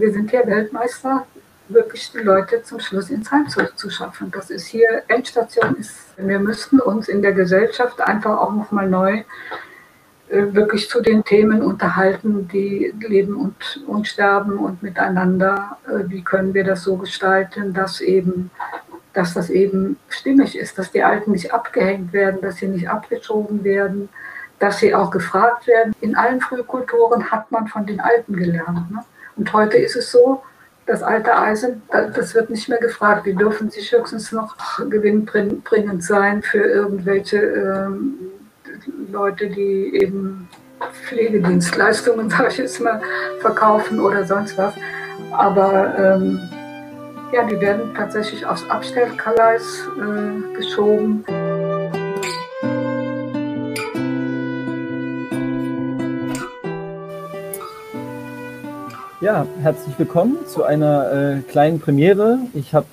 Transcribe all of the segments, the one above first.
wir sind hier Weltmeister, wirklich die Leute zum Schluss ins Heim zu, zu schaffen. Das ist hier, Endstation ist, wir müssten uns in der Gesellschaft einfach auch nochmal neu äh, wirklich zu den Themen unterhalten, die leben und, und sterben und miteinander. Äh, wie können wir das so gestalten, dass eben, dass das eben stimmig ist, dass die Alten nicht abgehängt werden, dass sie nicht abgeschoben werden, dass sie auch gefragt werden. In allen Frühkulturen hat man von den Alten gelernt. Ne? Und heute ist es so, das alte Eisen, das wird nicht mehr gefragt. Die dürfen sich höchstens noch gewinnbringend sein für irgendwelche ähm, Leute, die eben Pflegedienstleistungen, sage ich jetzt mal, verkaufen oder sonst was. Aber ähm, ja, die werden tatsächlich aufs Abstellkaleis äh, geschoben. Ja, herzlich willkommen zu einer äh, kleinen Premiere. Ich habe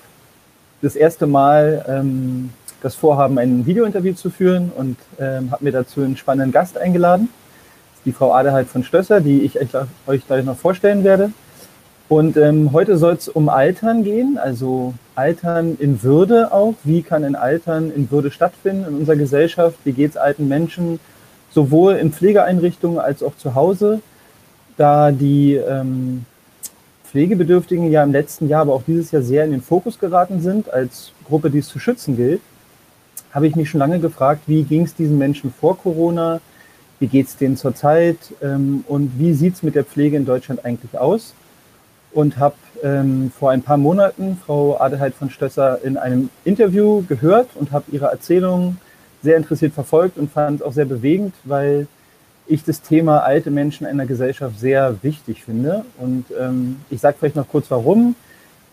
das erste Mal ähm, das Vorhaben, ein Videointerview zu führen und ähm, habe mir dazu einen spannenden Gast eingeladen. Die Frau Adelheid von Stösser, die ich euch gleich noch vorstellen werde. Und ähm, heute soll es um Altern gehen, also Altern in Würde auch. Wie kann ein Altern in Würde stattfinden in unserer Gesellschaft? Wie geht es alten Menschen sowohl in Pflegeeinrichtungen als auch zu Hause? Da die ähm, Pflegebedürftigen ja im letzten Jahr, aber auch dieses Jahr sehr in den Fokus geraten sind als Gruppe, die es zu schützen gilt, habe ich mich schon lange gefragt, wie ging es diesen Menschen vor Corona, wie geht es denen zurzeit ähm, und wie sieht es mit der Pflege in Deutschland eigentlich aus? Und habe ähm, vor ein paar Monaten Frau Adelheid von Stösser in einem Interview gehört und habe ihre Erzählung sehr interessiert verfolgt und fand es auch sehr bewegend, weil ich das Thema alte Menschen in der Gesellschaft sehr wichtig finde. Und ähm, ich sage vielleicht noch kurz warum.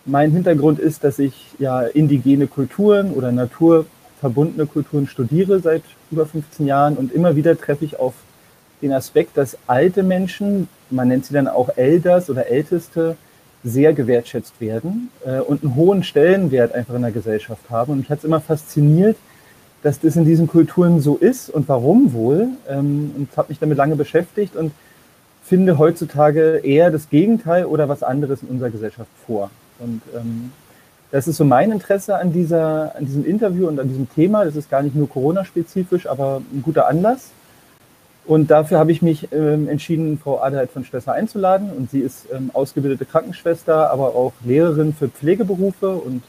Mein Hintergrund ist, dass ich ja indigene Kulturen oder Natur verbundene Kulturen studiere seit über 15 Jahren und immer wieder treffe ich auf den Aspekt, dass alte Menschen, man nennt sie dann auch Elders oder Älteste, sehr gewertschätzt werden äh, und einen hohen Stellenwert einfach in der Gesellschaft haben. Und mich hat es immer fasziniert, dass das in diesen Kulturen so ist und warum wohl. Ähm, und habe mich damit lange beschäftigt und finde heutzutage eher das Gegenteil oder was anderes in unserer Gesellschaft vor. Und ähm, das ist so mein Interesse an, dieser, an diesem Interview und an diesem Thema. Das ist gar nicht nur Corona-spezifisch, aber ein guter Anlass. Und dafür habe ich mich ähm, entschieden, Frau Adelheid von Stösser einzuladen. Und sie ist ähm, ausgebildete Krankenschwester, aber auch Lehrerin für Pflegeberufe und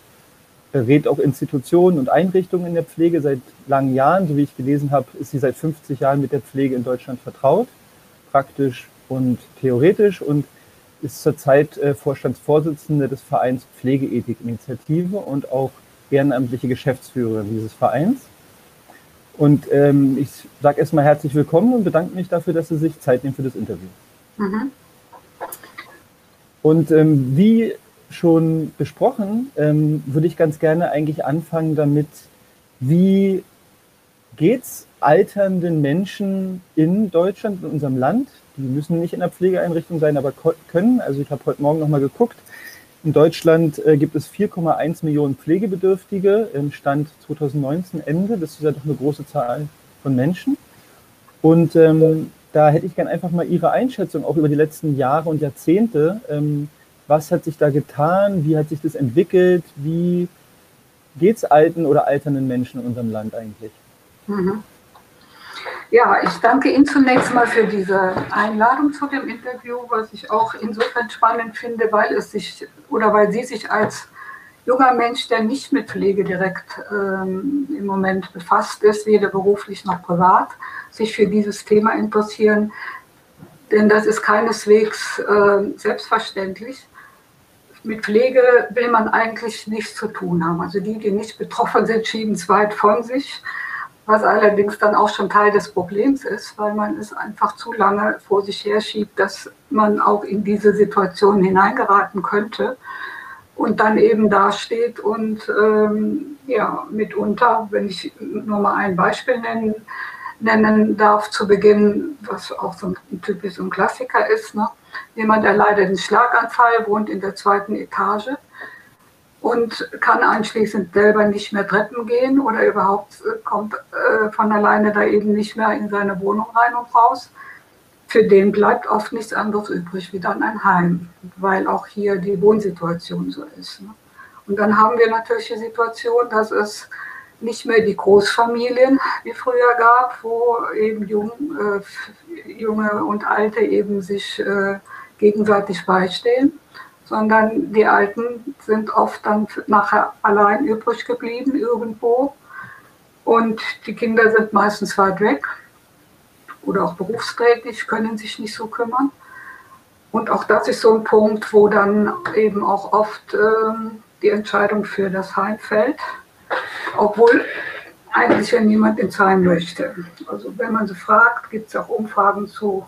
berät auch Institutionen und Einrichtungen in der Pflege seit langen Jahren. So wie ich gelesen habe, ist sie seit 50 Jahren mit der Pflege in Deutschland vertraut, praktisch und theoretisch. Und ist zurzeit äh, Vorstandsvorsitzende des Vereins Pflegeethik-Initiative und auch ehrenamtliche Geschäftsführerin dieses Vereins. Und ähm, ich sage erstmal herzlich willkommen und bedanke mich dafür, dass Sie sich Zeit nehmen für das Interview. Mhm. Und ähm, wie schon besprochen, ähm, würde ich ganz gerne eigentlich anfangen damit, wie geht es alternden Menschen in Deutschland, in unserem Land, die müssen nicht in der Pflegeeinrichtung sein, aber können. Also ich habe heute Morgen nochmal geguckt. In Deutschland äh, gibt es 4,1 Millionen Pflegebedürftige im Stand 2019 Ende. Das ist ja doch eine große Zahl von Menschen. Und ähm, da hätte ich gerne einfach mal Ihre Einschätzung auch über die letzten Jahre und Jahrzehnte. Ähm, was hat sich da getan? Wie hat sich das entwickelt? Wie geht es alten oder alternden Menschen in unserem Land eigentlich? Mhm. Ja, ich danke Ihnen zunächst mal für diese Einladung zu dem Interview, was ich auch insofern spannend finde, weil es sich oder weil Sie sich als junger Mensch, der nicht mit Pflege direkt ähm, im Moment befasst ist, weder beruflich noch privat, sich für dieses Thema interessieren. Denn das ist keineswegs äh, selbstverständlich. Mit Pflege will man eigentlich nichts zu tun haben. Also die, die nicht betroffen sind, schieben es weit von sich was allerdings dann auch schon Teil des Problems ist, weil man es einfach zu lange vor sich her schiebt, dass man auch in diese Situation hineingeraten könnte und dann eben dasteht und ähm, ja, mitunter, wenn ich nur mal ein Beispiel nennen, nennen darf zu Beginn, was auch so ein typisch ein Klassiker ist, ne? Jemand erleidet einen Schlaganfall, wohnt in der zweiten Etage und kann anschließend selber nicht mehr Treppen gehen oder überhaupt äh, kommt äh, von alleine da eben nicht mehr in seine Wohnung rein und raus. für den bleibt oft nichts anderes übrig wie dann ein Heim, weil auch hier die Wohnsituation so ist. Ne? Und dann haben wir natürlich die Situation, dass es nicht mehr die Großfamilien wie früher gab, wo eben jung, äh, junge und alte eben sich äh, gegenseitig beistehen, sondern die Alten sind oft dann nachher allein übrig geblieben irgendwo und die Kinder sind meistens weit weg oder auch berufstätig, können sich nicht so kümmern. Und auch das ist so ein Punkt, wo dann eben auch oft ähm, die Entscheidung für das Heim fällt, obwohl eigentlich ja niemand ins Heim möchte. Also wenn man sie fragt, gibt es auch Umfragen zu,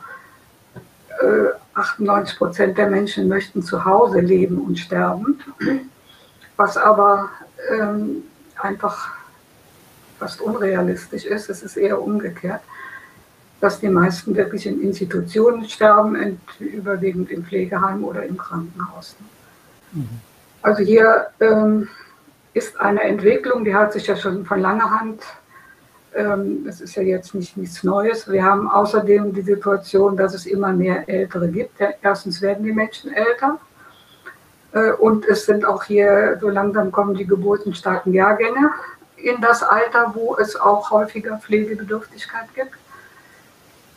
98 Prozent der Menschen möchten zu Hause leben und sterben, was aber ähm, einfach fast unrealistisch ist. Es ist eher umgekehrt, dass die meisten wirklich in Institutionen sterben, überwiegend im Pflegeheim oder im Krankenhaus. Mhm. Also hier ähm, ist eine Entwicklung, die hat sich ja schon von langer Hand, das ist ja jetzt nicht nichts Neues. Wir haben außerdem die Situation, dass es immer mehr Ältere gibt. Erstens werden die Menschen älter äh, und es sind auch hier, so langsam kommen die geburtenstarken Jahrgänge in das Alter, wo es auch häufiger Pflegebedürftigkeit gibt.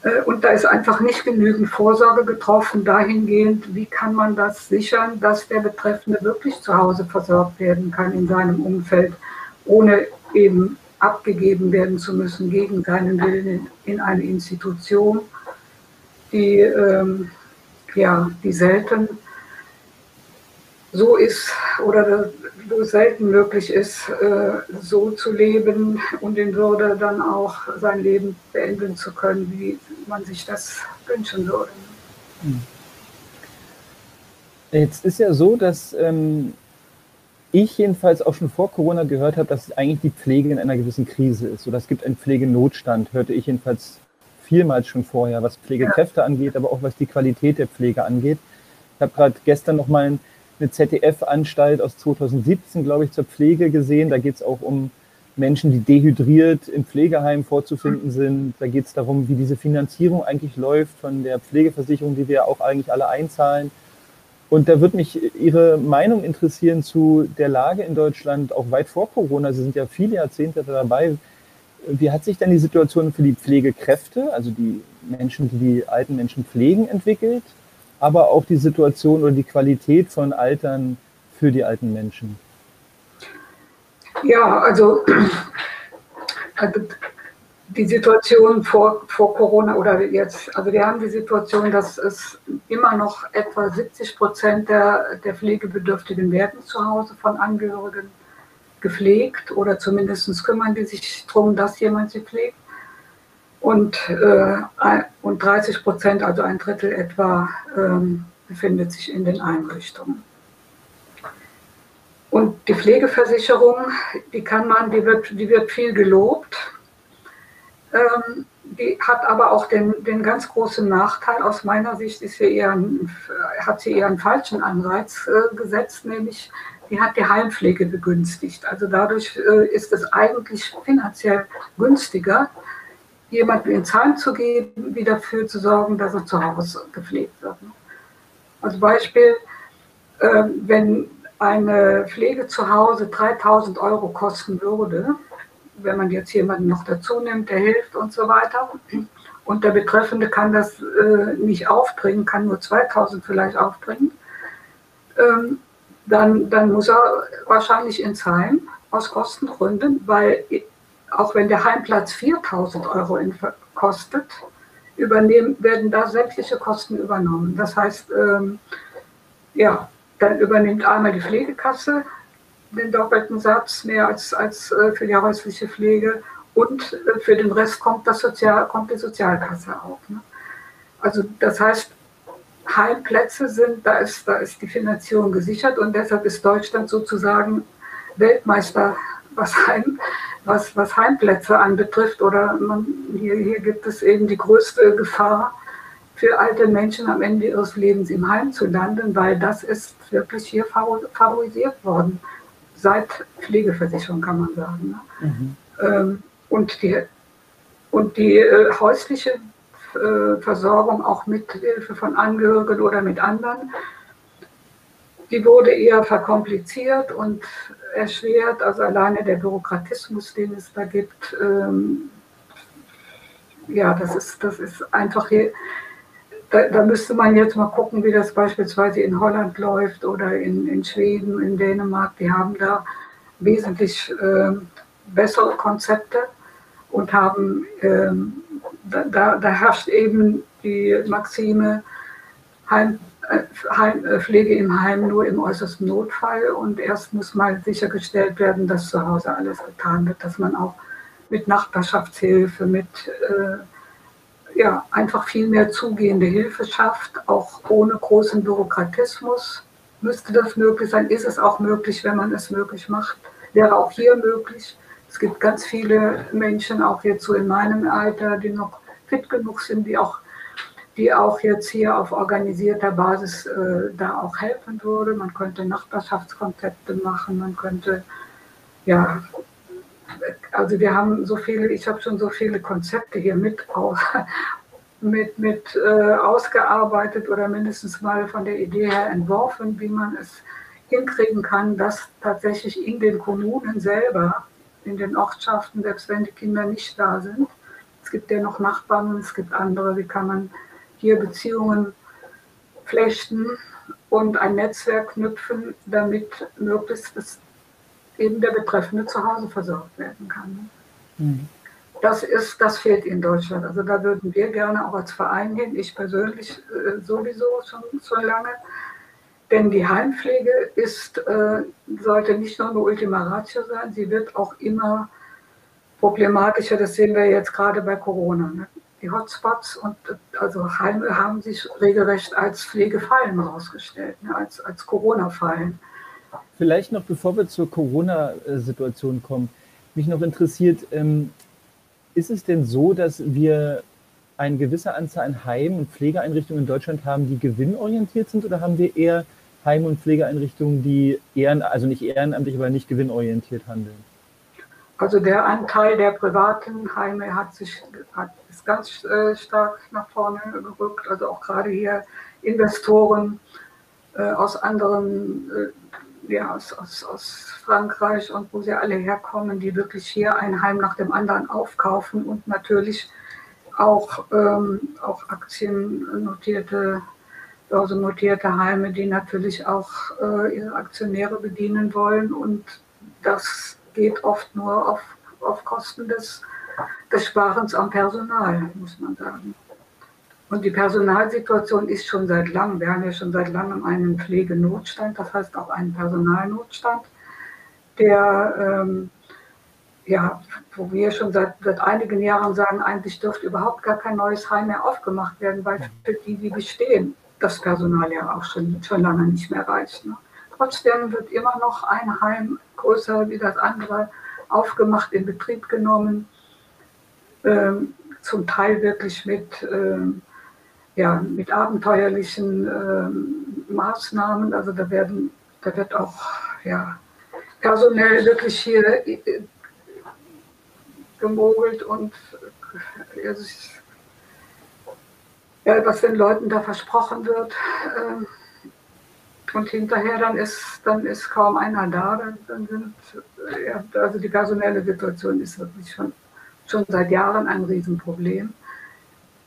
Äh, und da ist einfach nicht genügend Vorsorge getroffen dahingehend, wie kann man das sichern, dass der Betreffende wirklich zu Hause versorgt werden kann in seinem Umfeld, ohne eben abgegeben werden zu müssen gegen seinen Willen in eine Institution, die, ähm, ja, die selten so ist oder wo selten möglich ist, äh, so zu leben und in Würde dann auch sein Leben beenden zu können, wie man sich das wünschen würde. Hm. Jetzt ist ja so, dass ähm, ich jedenfalls auch schon vor Corona gehört habe, dass eigentlich die Pflege in einer gewissen Krise ist. Oder es gibt einen Pflegenotstand, hörte ich jedenfalls vielmals schon vorher, was Pflegekräfte ja. angeht, aber auch was die Qualität der Pflege angeht. Ich habe gerade gestern noch mal ein eine ZDF-Anstalt aus 2017, glaube ich, zur Pflege gesehen. Da geht es auch um Menschen, die dehydriert im Pflegeheim vorzufinden sind. Da geht es darum, wie diese Finanzierung eigentlich läuft von der Pflegeversicherung, die wir auch eigentlich alle einzahlen. Und da würde mich Ihre Meinung interessieren zu der Lage in Deutschland, auch weit vor Corona. Sie sind ja viele Jahrzehnte dabei. Wie hat sich denn die Situation für die Pflegekräfte, also die Menschen, die die alten Menschen pflegen, entwickelt? aber auch die Situation oder die Qualität von Altern für die alten Menschen? Ja, also, also die Situation vor, vor Corona oder jetzt, also wir haben die Situation, dass es immer noch etwa 70 Prozent der, der Pflegebedürftigen werden zu Hause von Angehörigen gepflegt oder zumindest kümmern die sich darum, dass jemand sie pflegt und, äh, und 30 Prozent, also ein Drittel etwa, ähm, befindet sich in den Einrichtungen. Und die Pflegeversicherung, die kann man, die wird, die wird viel gelobt. Ähm, die hat aber auch den, den ganz großen Nachteil, aus meiner Sicht ist sie eher, hat sie eher einen falschen Anreiz äh, gesetzt, nämlich die hat die Heimpflege begünstigt. Also dadurch äh, ist es eigentlich finanziell günstiger, jemanden ins Heim zu geben, wie dafür zu sorgen, dass er zu Hause gepflegt wird. Als Beispiel, ähm, wenn eine Pflege zu Hause 3000 Euro kosten würde, wenn man jetzt jemanden noch dazu nimmt, der hilft und so weiter, und der Betreffende kann das äh, nicht aufbringen, kann nur 2000 vielleicht aufbringen, ähm, dann, dann muss er wahrscheinlich ins Heim aus Kostengründen, weil auch wenn der Heimplatz 4000 Euro kostet, übernehmen, werden da sämtliche Kosten übernommen. Das heißt, ähm, ja, dann übernimmt einmal die Pflegekasse den doppelten Satz mehr als, als äh, für die häusliche Pflege und äh, für den Rest kommt, das Sozial, kommt die Sozialkasse auch. Ne? Also das heißt, Heimplätze sind, da ist, da ist die Finanzierung gesichert und deshalb ist Deutschland sozusagen Weltmeister, was Heim, was, was Heimplätze anbetrifft. Oder man, hier, hier gibt es eben die größte Gefahr für alte Menschen am Ende ihres Lebens im Heim zu landen, weil das ist wirklich hier favorisiert worden. Seit Pflegeversicherung kann man sagen. Ne? Mhm. Ähm, und die, und die äh, häusliche äh, Versorgung auch mit Hilfe von Angehörigen oder mit anderen, die wurde eher verkompliziert und erschwert. Also alleine der Bürokratismus, den es da gibt, ähm, ja, das ist, das ist einfach hier. Da, da, müsste man jetzt mal gucken, wie das beispielsweise in Holland läuft oder in, in Schweden, in Dänemark. Die haben da wesentlich äh, bessere Konzepte und haben, ähm, da, da, herrscht eben die Maxime, Heim, äh, Heim, äh, Pflege im Heim nur im äußersten Notfall und erst muss mal sichergestellt werden, dass zu Hause alles getan wird, dass man auch mit Nachbarschaftshilfe, mit äh, ja, einfach viel mehr zugehende Hilfe schafft, auch ohne großen Bürokratismus. Müsste das möglich sein? Ist es auch möglich, wenn man es möglich macht? Wäre auch hier möglich. Es gibt ganz viele Menschen, auch jetzt so in meinem Alter, die noch fit genug sind, die auch, die auch jetzt hier auf organisierter Basis äh, da auch helfen würde. Man könnte Nachbarschaftskonzepte machen, man könnte ja also wir haben so viele, ich habe schon so viele Konzepte hier mit, mit, mit äh, ausgearbeitet oder mindestens mal von der Idee her entworfen, wie man es hinkriegen kann, dass tatsächlich in den Kommunen selber, in den Ortschaften, selbst wenn die Kinder nicht da sind, es gibt ja noch Nachbarn und es gibt andere, wie kann man hier Beziehungen flechten und ein Netzwerk knüpfen, damit möglichst das eben der Betreffende zu Hause versorgt werden kann. Mhm. Das, ist, das fehlt in Deutschland. Also da würden wir gerne auch als Verein hin, ich persönlich äh, sowieso schon, schon lange. Denn die Heimpflege ist, äh, sollte nicht nur eine Ultima Ratio sein, sie wird auch immer problematischer. Das sehen wir jetzt gerade bei Corona. Ne? Die Hotspots und also Heime haben sich regelrecht als Pflegefallen herausgestellt, ne? als, als Corona-Fallen. Vielleicht noch, bevor wir zur Corona-Situation kommen, mich noch interessiert, ähm, ist es denn so, dass wir eine gewisse Anzahl an Heim- und Pflegeeinrichtungen in Deutschland haben, die gewinnorientiert sind, oder haben wir eher Heim- und Pflegeeinrichtungen, die ehren, also nicht ehrenamtlich, aber nicht gewinnorientiert handeln? Also der Anteil der privaten Heime hat sich hat, ist ganz äh, stark nach vorne gerückt. Also auch gerade hier Investoren äh, aus anderen äh, ja, aus, aus, aus Frankreich und wo sie alle herkommen, die wirklich hier ein Heim nach dem anderen aufkaufen und natürlich auch, ähm, auch aktiennotierte, börsennotierte Heime, die natürlich auch äh, ihre Aktionäre bedienen wollen. Und das geht oft nur auf, auf Kosten des, des Sparens am Personal, muss man sagen. Und die Personalsituation ist schon seit langem, wir haben ja schon seit langem einen Pflegenotstand, das heißt auch einen Personalnotstand, der, ähm, ja, wo wir schon seit, seit einigen Jahren sagen, eigentlich dürfte überhaupt gar kein neues Heim mehr aufgemacht werden, weil für die, die bestehen, das Personal ja auch schon, schon lange nicht mehr reicht. Ne? Trotzdem wird immer noch ein Heim größer wie das andere aufgemacht, in Betrieb genommen, ähm, zum Teil wirklich mit ähm, ja, mit abenteuerlichen äh, Maßnahmen. Also da werden, da wird auch ja, personell wirklich hier äh, gemogelt und äh, ja, was den Leuten da versprochen wird. Äh, und hinterher dann ist, dann ist kaum einer da. Dann, dann sind, ja, also die personelle Situation ist wirklich schon, schon seit Jahren ein Riesenproblem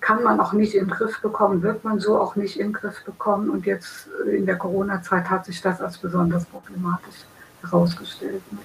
kann man auch nicht in den Griff bekommen, wird man so auch nicht in den Griff bekommen. Und jetzt in der Corona-Zeit hat sich das als besonders problematisch herausgestellt. Ne?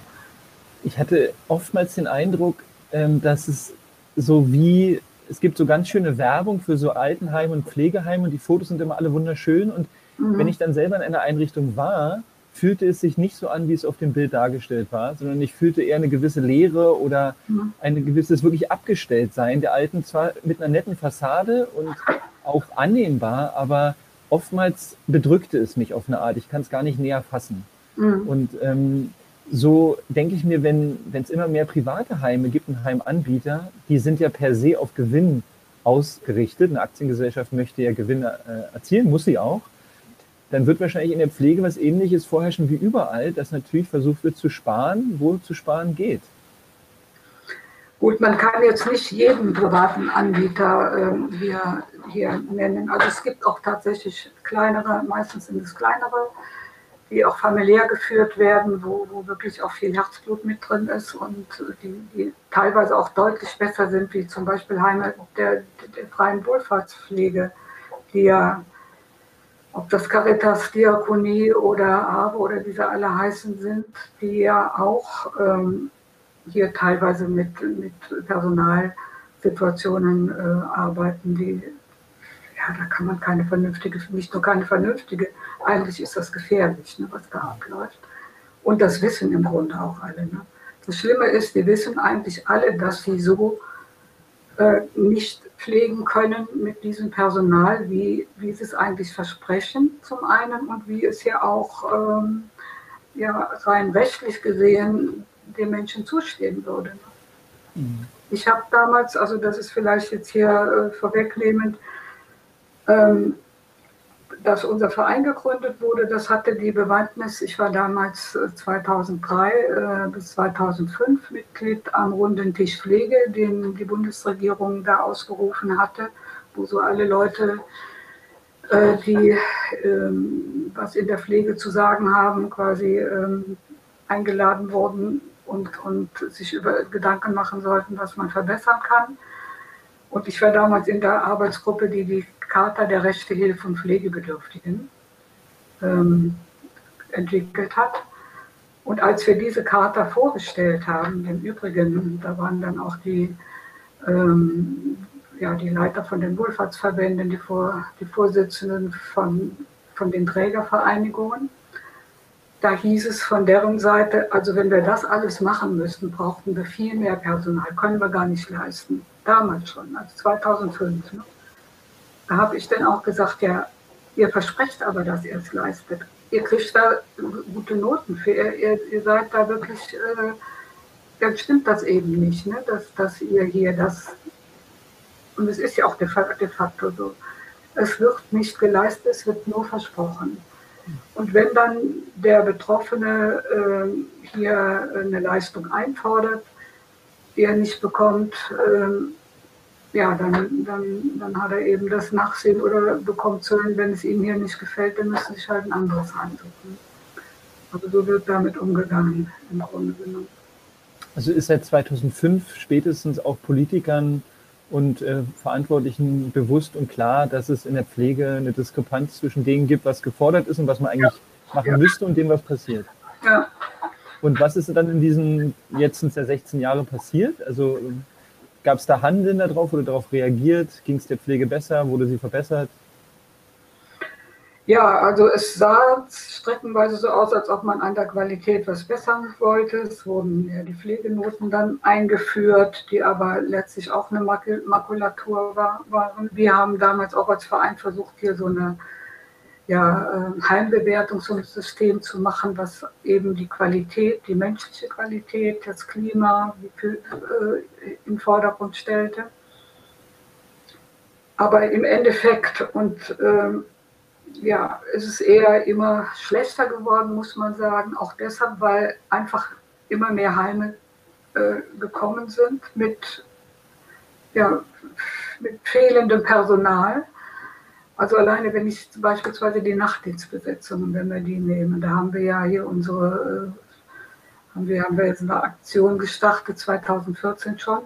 Ich hatte oftmals den Eindruck, ähm, dass es so wie, es gibt so ganz schöne Werbung für so Altenheime und Pflegeheime und die Fotos sind immer alle wunderschön. Und mhm. wenn ich dann selber in einer Einrichtung war, fühlte es sich nicht so an, wie es auf dem Bild dargestellt war, sondern ich fühlte eher eine gewisse Leere oder mhm. ein gewisses wirklich Abgestelltsein der Alten, zwar mit einer netten Fassade und auch annehmbar, aber oftmals bedrückte es mich auf eine Art. Ich kann es gar nicht näher fassen. Mhm. Und ähm, so denke ich mir, wenn es immer mehr private Heime gibt und Heimanbieter, die sind ja per se auf Gewinn ausgerichtet. Eine Aktiengesellschaft möchte ja Gewinn äh, erzielen, muss sie auch dann wird wahrscheinlich in der Pflege was ähnliches vorherrschen wie überall, dass natürlich versucht wird zu sparen, wo zu sparen geht. Gut, man kann jetzt nicht jeden privaten Anbieter äh, hier, hier nennen. Also es gibt auch tatsächlich kleinere, meistens sind es kleinere, die auch familiär geführt werden, wo, wo wirklich auch viel Herzblut mit drin ist und die, die teilweise auch deutlich besser sind, wie zum Beispiel Heime der, der freien Wohlfahrtspflege, die ja, ob das Caritas, Diakonie oder ABE oder wie sie alle heißen sind, die ja auch ähm, hier teilweise mit, mit Personalsituationen äh, arbeiten, die, ja, da kann man keine vernünftige, nicht nur keine vernünftige, eigentlich ist das gefährlich, ne, was da abläuft. Und das wissen im Grunde auch alle. Ne? Das Schlimme ist, die wissen eigentlich alle, dass sie so äh, nicht pflegen können mit diesem Personal, wie, wie sie es eigentlich versprechen, zum einen, und wie es ja auch ähm, ja, rein rechtlich gesehen den Menschen zustehen würde. Mhm. Ich habe damals, also das ist vielleicht jetzt hier äh, vorwegnehmend, ähm, dass unser Verein gegründet wurde, das hatte die Bewandtnis, ich war damals 2003 äh, äh, bis 2005 Mitglied am runden Tisch Pflege, den die Bundesregierung da ausgerufen hatte, wo so alle Leute, äh, die ähm, was in der Pflege zu sagen haben, quasi ähm, eingeladen wurden, und, und sich über Gedanken machen sollten, was man verbessern kann. Und ich war damals in der Arbeitsgruppe, die die Charta der Rechte, Hilfe und Pflegebedürftigen ähm, entwickelt hat. Und als wir diese Charta vorgestellt haben, im Übrigen, da waren dann auch die, ähm, ja, die Leiter von den Wohlfahrtsverbänden, die, Vor, die Vorsitzenden von, von den Trägervereinigungen, da hieß es von deren Seite, also wenn wir das alles machen müssten, brauchten wir viel mehr Personal, können wir gar nicht leisten. Damals schon, also 2005. Ne? Da habe ich dann auch gesagt, ja, ihr versprecht aber, dass ihr es leistet. Ihr kriegt da gute Noten für, ihr, ihr, seid da wirklich, äh, dann stimmt das eben nicht, ne? dass, dass ihr hier das, und es ist ja auch de facto so, es wird nicht geleistet, es wird nur versprochen. Und wenn dann der Betroffene äh, hier eine Leistung einfordert, die er nicht bekommt, äh, ja, dann, dann, dann hat er eben das Nachsehen oder bekommt zu hören, wenn es ihm hier nicht gefällt, dann müsste sich halt ein anderes ansuchen. Also so wird damit umgegangen im Grunde genommen. Also ist seit 2005 spätestens auch Politikern und äh, Verantwortlichen bewusst und klar, dass es in der Pflege eine Diskrepanz zwischen dem gibt, was gefordert ist und was man eigentlich ja. machen ja. müsste und dem, was passiert. Ja. Und was ist dann in diesen, jetzt sind es ja 16 Jahre passiert? Also gab es da Handeln darauf, wurde darauf reagiert? Ging es der Pflege besser? Wurde sie verbessert? Ja, also es sah streckenweise so aus, als ob man an der Qualität was bessern wollte. Es wurden ja die Pflegenoten dann eingeführt, die aber letztlich auch eine Makulatur war, waren. Wir haben damals auch als Verein versucht, hier so eine ja, ähm, Heimbewertungssystem zu machen, was eben die Qualität, die menschliche Qualität, das Klima äh, im Vordergrund stellte. Aber im Endeffekt und ähm, ja, es ist eher immer schlechter geworden, muss man sagen. Auch deshalb, weil einfach immer mehr Heime äh, gekommen sind mit, ja, mit fehlendem Personal. Also alleine, wenn ich beispielsweise die Nachtdienstbesetzungen, wenn wir die nehmen, da haben wir ja hier unsere, äh, haben wir, haben wir jetzt eine Aktion gestartet, 2014 schon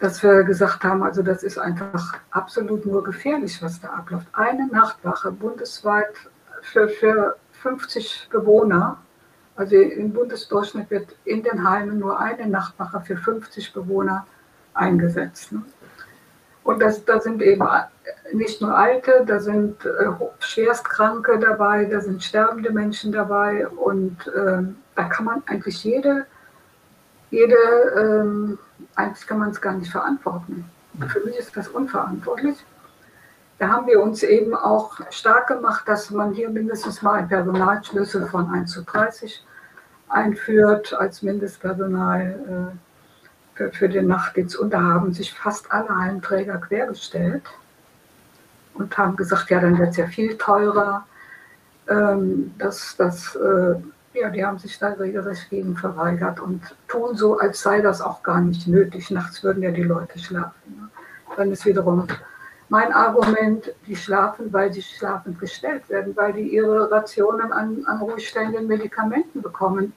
dass wir gesagt haben, also das ist einfach absolut nur gefährlich, was da abläuft. Eine Nachtwache bundesweit für, für 50 Bewohner, also im Bundesdurchschnitt wird in den Heimen nur eine Nachtwache für 50 Bewohner eingesetzt. Ne? Und das, da sind eben nicht nur Alte, da sind äh, Schwerstkranke dabei, da sind sterbende Menschen dabei und äh, da kann man eigentlich jede, jede ähm, eigentlich kann man es gar nicht verantworten. Für mich ist das unverantwortlich. Da haben wir uns eben auch stark gemacht, dass man hier mindestens mal einen Personalschlüssel von 1 zu 30 einführt als Mindestpersonal äh, für, für den Nachtdienst. Und da haben sich fast alle Heimträger quergestellt und haben gesagt, ja, dann wird es ja viel teurer. Ähm, das, das, äh, Ja, die haben sich da regelrecht gegen verweigert und tun so, als sei das auch gar nicht nötig. Nachts würden ja die Leute schlafen. Ne? Dann ist wiederum mein Argument, die schlafen, weil sie schlafend gestellt werden, weil die ihre Rationen an, an ruhigstellenden Medikamenten bekommen.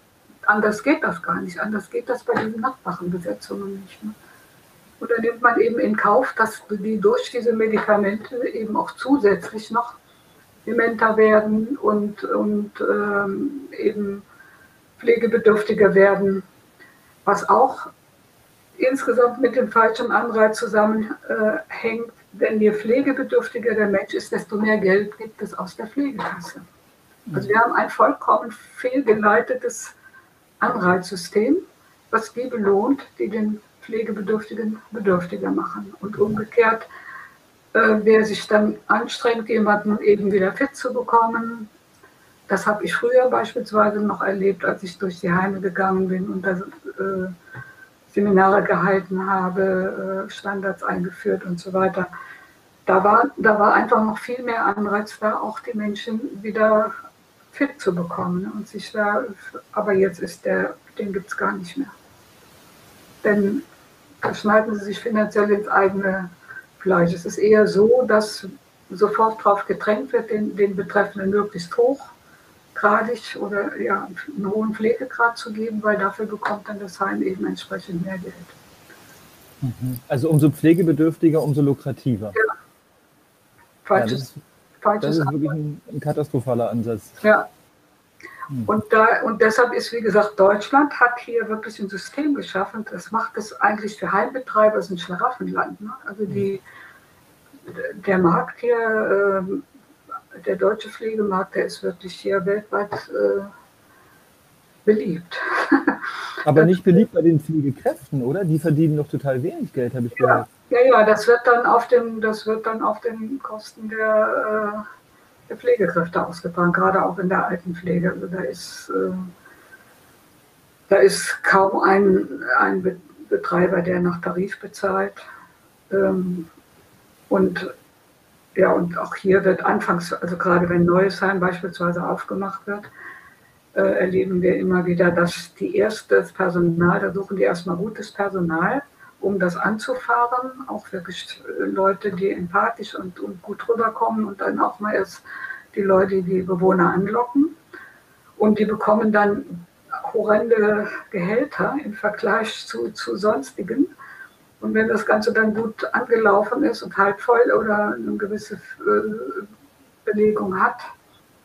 Anders geht das gar nicht. Anders geht das bei diesen Nachtwachenbesetzungen nicht. Ne? Oder nimmt man eben in Kauf, dass die durch diese Medikamente eben auch zusätzlich noch dementer werden und, und ähm, eben pflegebedürftiger werden, was auch insgesamt mit dem falschen Anreiz zusammenhängt, äh, denn je pflegebedürftiger der Mensch ist, desto mehr Geld gibt es aus der Pflegekasse. Also wir haben ein vollkommen fehlgeleitetes Anreizsystem, was die belohnt, die den Pflegebedürftigen bedürftiger machen. Und umgekehrt äh, wer sich dann anstrengt, jemanden eben wieder fit zu bekommen. Das habe ich früher beispielsweise noch erlebt, als ich durch die Heime gegangen bin und da, äh, Seminare gehalten habe, äh, Standards eingeführt und so weiter. Da war, da war einfach noch viel mehr Anreiz da, auch die Menschen wieder fit zu bekommen und sich da, aber jetzt ist der, den gibt es gar nicht mehr. Denn da schneiden sie sich finanziell ins eigene Fleisch. Es ist eher so, dass sofort darauf gedrängt wird, den, den Betreffenden möglichst hochgradig oder ja, einen hohen Pflegegrad zu geben, weil dafür bekommt dann das Heim eben entsprechend mehr Geld. Mhm. Also umso pflegebedürftiger, umso lukrativer. Ja. Falsches, ja, falsches das ist wirklich ein, ein katastrophaler Ansatz. Ja, hm. Und, da, und deshalb ist, wie gesagt, Deutschland hat hier wirklich ein System geschaffen. Das macht es eigentlich für Heimbetreiber ein Schlaraffenland. Ne? Also die, der Markt hier, äh, der deutsche Pflegemarkt, der ist wirklich hier weltweit äh, beliebt. Aber nicht beliebt bei den Pflegekräften, oder? Die verdienen doch total wenig Geld, habe ich gehört. Ja, ja, ja, das wird dann auf dem, das wird dann auf den Kosten der äh, der Pflegekräfte ausgetragen, gerade auch in der Altenpflege. Also da ist, äh, da ist kaum ein, ein Betreiber, der nach Tarif bezahlt. Ähm, und ja, und auch hier wird anfangs, also gerade wenn neues Heim beispielsweise aufgemacht wird, äh, erleben wir immer wieder, dass die erste das Personal, da suchen die erstmal gutes Personal, um das anzufahren, auch wirklich Leute, die empathisch und, und gut rüberkommen und dann auch mal erst die Leute, die Bewohner anlocken. Und die bekommen dann horrende Gehälter im Vergleich zu, zu sonstigen. Und wenn das Ganze dann gut angelaufen ist und halb voll oder eine gewisse äh, Belegung hat,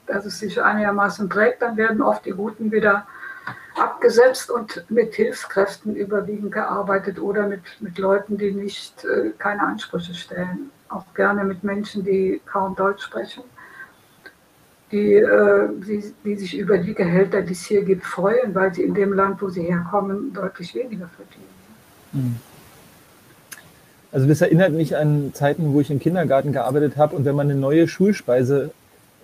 dass es sich einigermaßen trägt, dann werden oft die Guten wieder abgesetzt und mit Hilfskräften überwiegend gearbeitet oder mit, mit Leuten, die nicht äh, keine Ansprüche stellen. Auch gerne mit Menschen, die kaum Deutsch sprechen, die, äh, die, die sich über die Gehälter, die es hier gibt, freuen, weil sie in dem Land, wo sie herkommen, deutlich weniger verdienen. Mhm. Also das erinnert mich an Zeiten, wo ich im Kindergarten gearbeitet habe und wenn man eine neue Schulspeise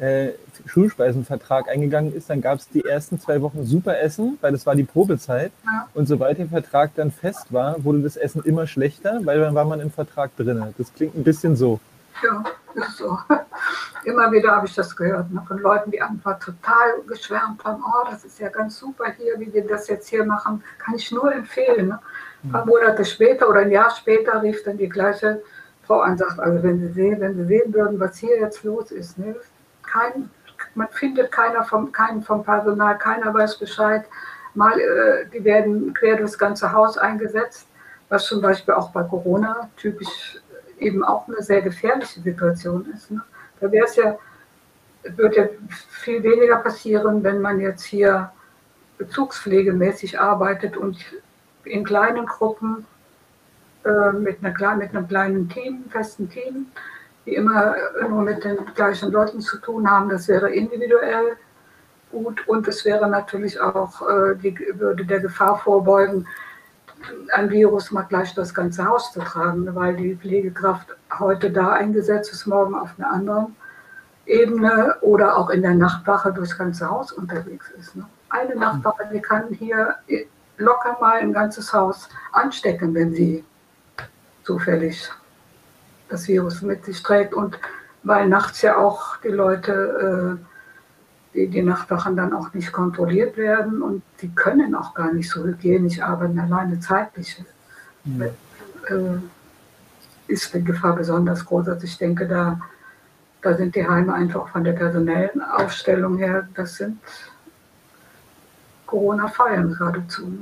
äh, Schulspeisenvertrag eingegangen ist, dann gab es die ersten zwei Wochen super Essen, weil das war die Probezeit. Ja. Und sobald der Vertrag dann fest war, wurde das Essen immer schlechter, weil dann war man im Vertrag drin. Das klingt ein bisschen so. Ja, ist so. Immer wieder habe ich das gehört ne, von Leuten, die einfach total geschwärmt haben. Oh, das ist ja ganz super hier, wie wir das jetzt hier machen. Kann ich nur empfehlen. Ne? Ein paar Monate später oder ein Jahr später rief dann die gleiche Frau an und sagt, also wenn Sie sehen, wenn Sie sehen würden, was hier jetzt los ist, ne? Kein, man findet keiner vom, keinen vom Personal, keiner weiß Bescheid. Mal, äh, die werden quer durchs ganze Haus eingesetzt, was zum Beispiel auch bei Corona typisch eben auch eine sehr gefährliche Situation ist. Ne? Da wäre es ja, wird ja viel weniger passieren, wenn man jetzt hier bezugspflegemäßig arbeitet und in kleinen Gruppen äh, mit, einer, mit einem kleinen Team, festen Team die immer nur mit den gleichen Leuten zu tun haben. Das wäre individuell gut und es wäre natürlich auch, äh, die würde der Gefahr vorbeugen, ein Virus mal gleich das ganze Haus zu tragen, weil die Pflegekraft heute da eingesetzt ist, morgen auf einer anderen Ebene oder auch in der Nachtwache durchs ganze Haus unterwegs ist. Ne? Eine Nachtwache, die kann hier locker mal ein ganzes Haus anstecken, wenn sie zufällig das Virus mit sich trägt und weil nachts ja auch die Leute die, die Nachtwachen dann auch nicht kontrolliert werden und die können auch gar nicht so hygienisch arbeiten, alleine zeitlich mhm. äh, ist die Gefahr besonders groß. Also ich denke, da, da sind die Heime einfach von der personellen Aufstellung her, das sind Corona-Feiern geradezu.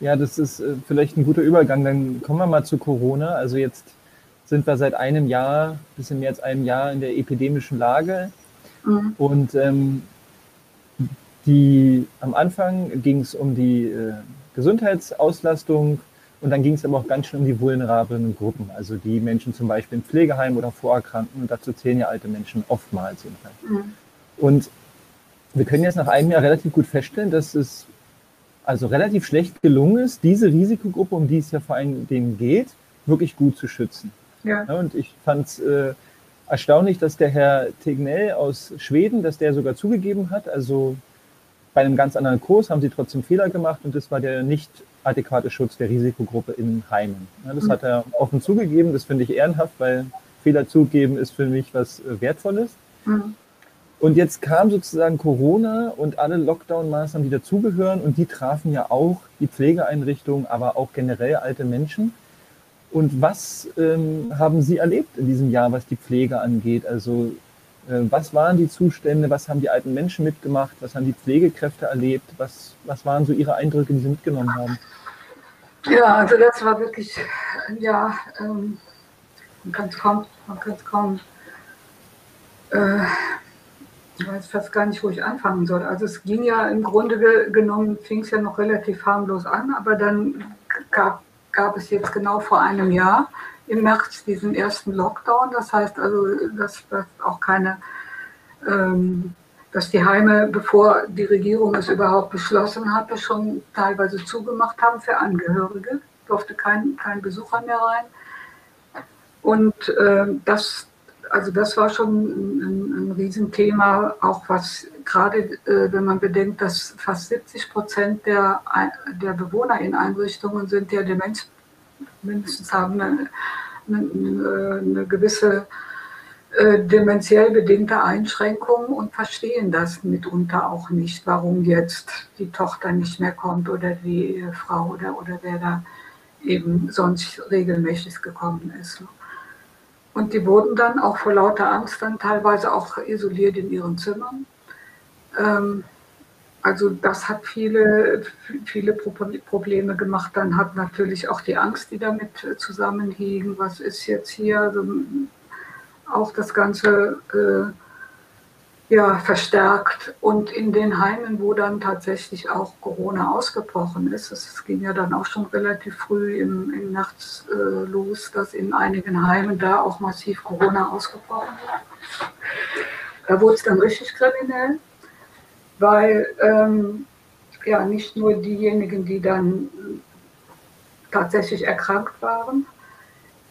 Ja, das ist äh, vielleicht ein guter Übergang. Dann kommen wir mal zu Corona. Also jetzt sind wir seit einem Jahr, bisschen mehr als einem Jahr in der epidemischen Lage. Mhm. Und ähm, die, am Anfang ging es um die äh, Gesundheitsauslastung und dann ging es aber auch ganz schön um die vulnerablen Gruppen, also die Menschen zum Beispiel im Pflegeheim oder Vorerkrankten. Und dazu zählen ja alte Menschen oftmals jedenfalls. Mhm. Und wir können jetzt nach einem Jahr relativ gut feststellen, dass es also relativ schlecht gelungen ist, diese Risikogruppe, um die es ja vor allen Dingen geht, wirklich gut zu schützen. Ja. ja und ich fand es äh, erstaunlich, dass der Herr Tegnell aus Schweden, dass der sogar zugegeben hat, also bei einem ganz anderen Kurs haben sie trotzdem Fehler gemacht und das war der nicht adäquate Schutz der Risikogruppe in Heimen. Ja, das mhm. hat er offen zugegeben, das finde ich ehrenhaft, weil Fehler zugeben ist für mich was äh, Wertvolles. Mhm. Und jetzt kam sozusagen Corona und alle Lockdown-Maßnahmen, die dazugehören, und die trafen ja auch die Pflegeeinrichtungen, aber auch generell alte Menschen. Und was ähm, haben Sie erlebt in diesem Jahr, was die Pflege angeht? Also äh, was waren die Zustände, was haben die alten Menschen mitgemacht, was haben die Pflegekräfte erlebt, was, was waren so Ihre Eindrücke, die Sie mitgenommen haben? Ja, also das war wirklich, ja, ähm, man kann es kaum, man kann es kaum äh, ich weiß fast gar nicht, wo ich anfangen soll. Also es ging ja im Grunde genommen, fing es ja noch relativ harmlos an, aber dann gab, gab es jetzt genau vor einem Jahr im März diesen ersten Lockdown. Das heißt also, dass, dass auch keine, ähm, dass die Heime, bevor die Regierung es überhaupt beschlossen hatte, schon teilweise zugemacht haben für Angehörige. Durfte kein, kein Besucher mehr rein. Und äh, das also das war schon ein, ein Riesenthema, auch was gerade, äh, wenn man bedenkt, dass fast 70 Prozent der, der Bewohner in Einrichtungen sind, ja Demenz mindestens haben eine, eine, eine gewisse äh, dementiell bedingte Einschränkung und verstehen das mitunter auch nicht, warum jetzt die Tochter nicht mehr kommt oder die Frau oder, oder wer da eben sonst regelmäßig gekommen ist. Und die wurden dann auch vor lauter Angst dann teilweise auch isoliert in ihren Zimmern. Ähm, also das hat viele, viele Probleme gemacht. Dann hat natürlich auch die Angst, die damit zusammenhing. Was ist jetzt hier? Also auch das ganze äh, ja, verstärkt. Und in den Heimen, wo dann tatsächlich auch Corona ausgebrochen ist, es ging ja dann auch schon relativ früh im, im Nachts äh, los, dass in einigen Heimen da auch massiv Corona ausgebrochen ist. Da wurde es dann richtig kriminell, weil ähm, ja nicht nur diejenigen, die dann tatsächlich erkrankt waren,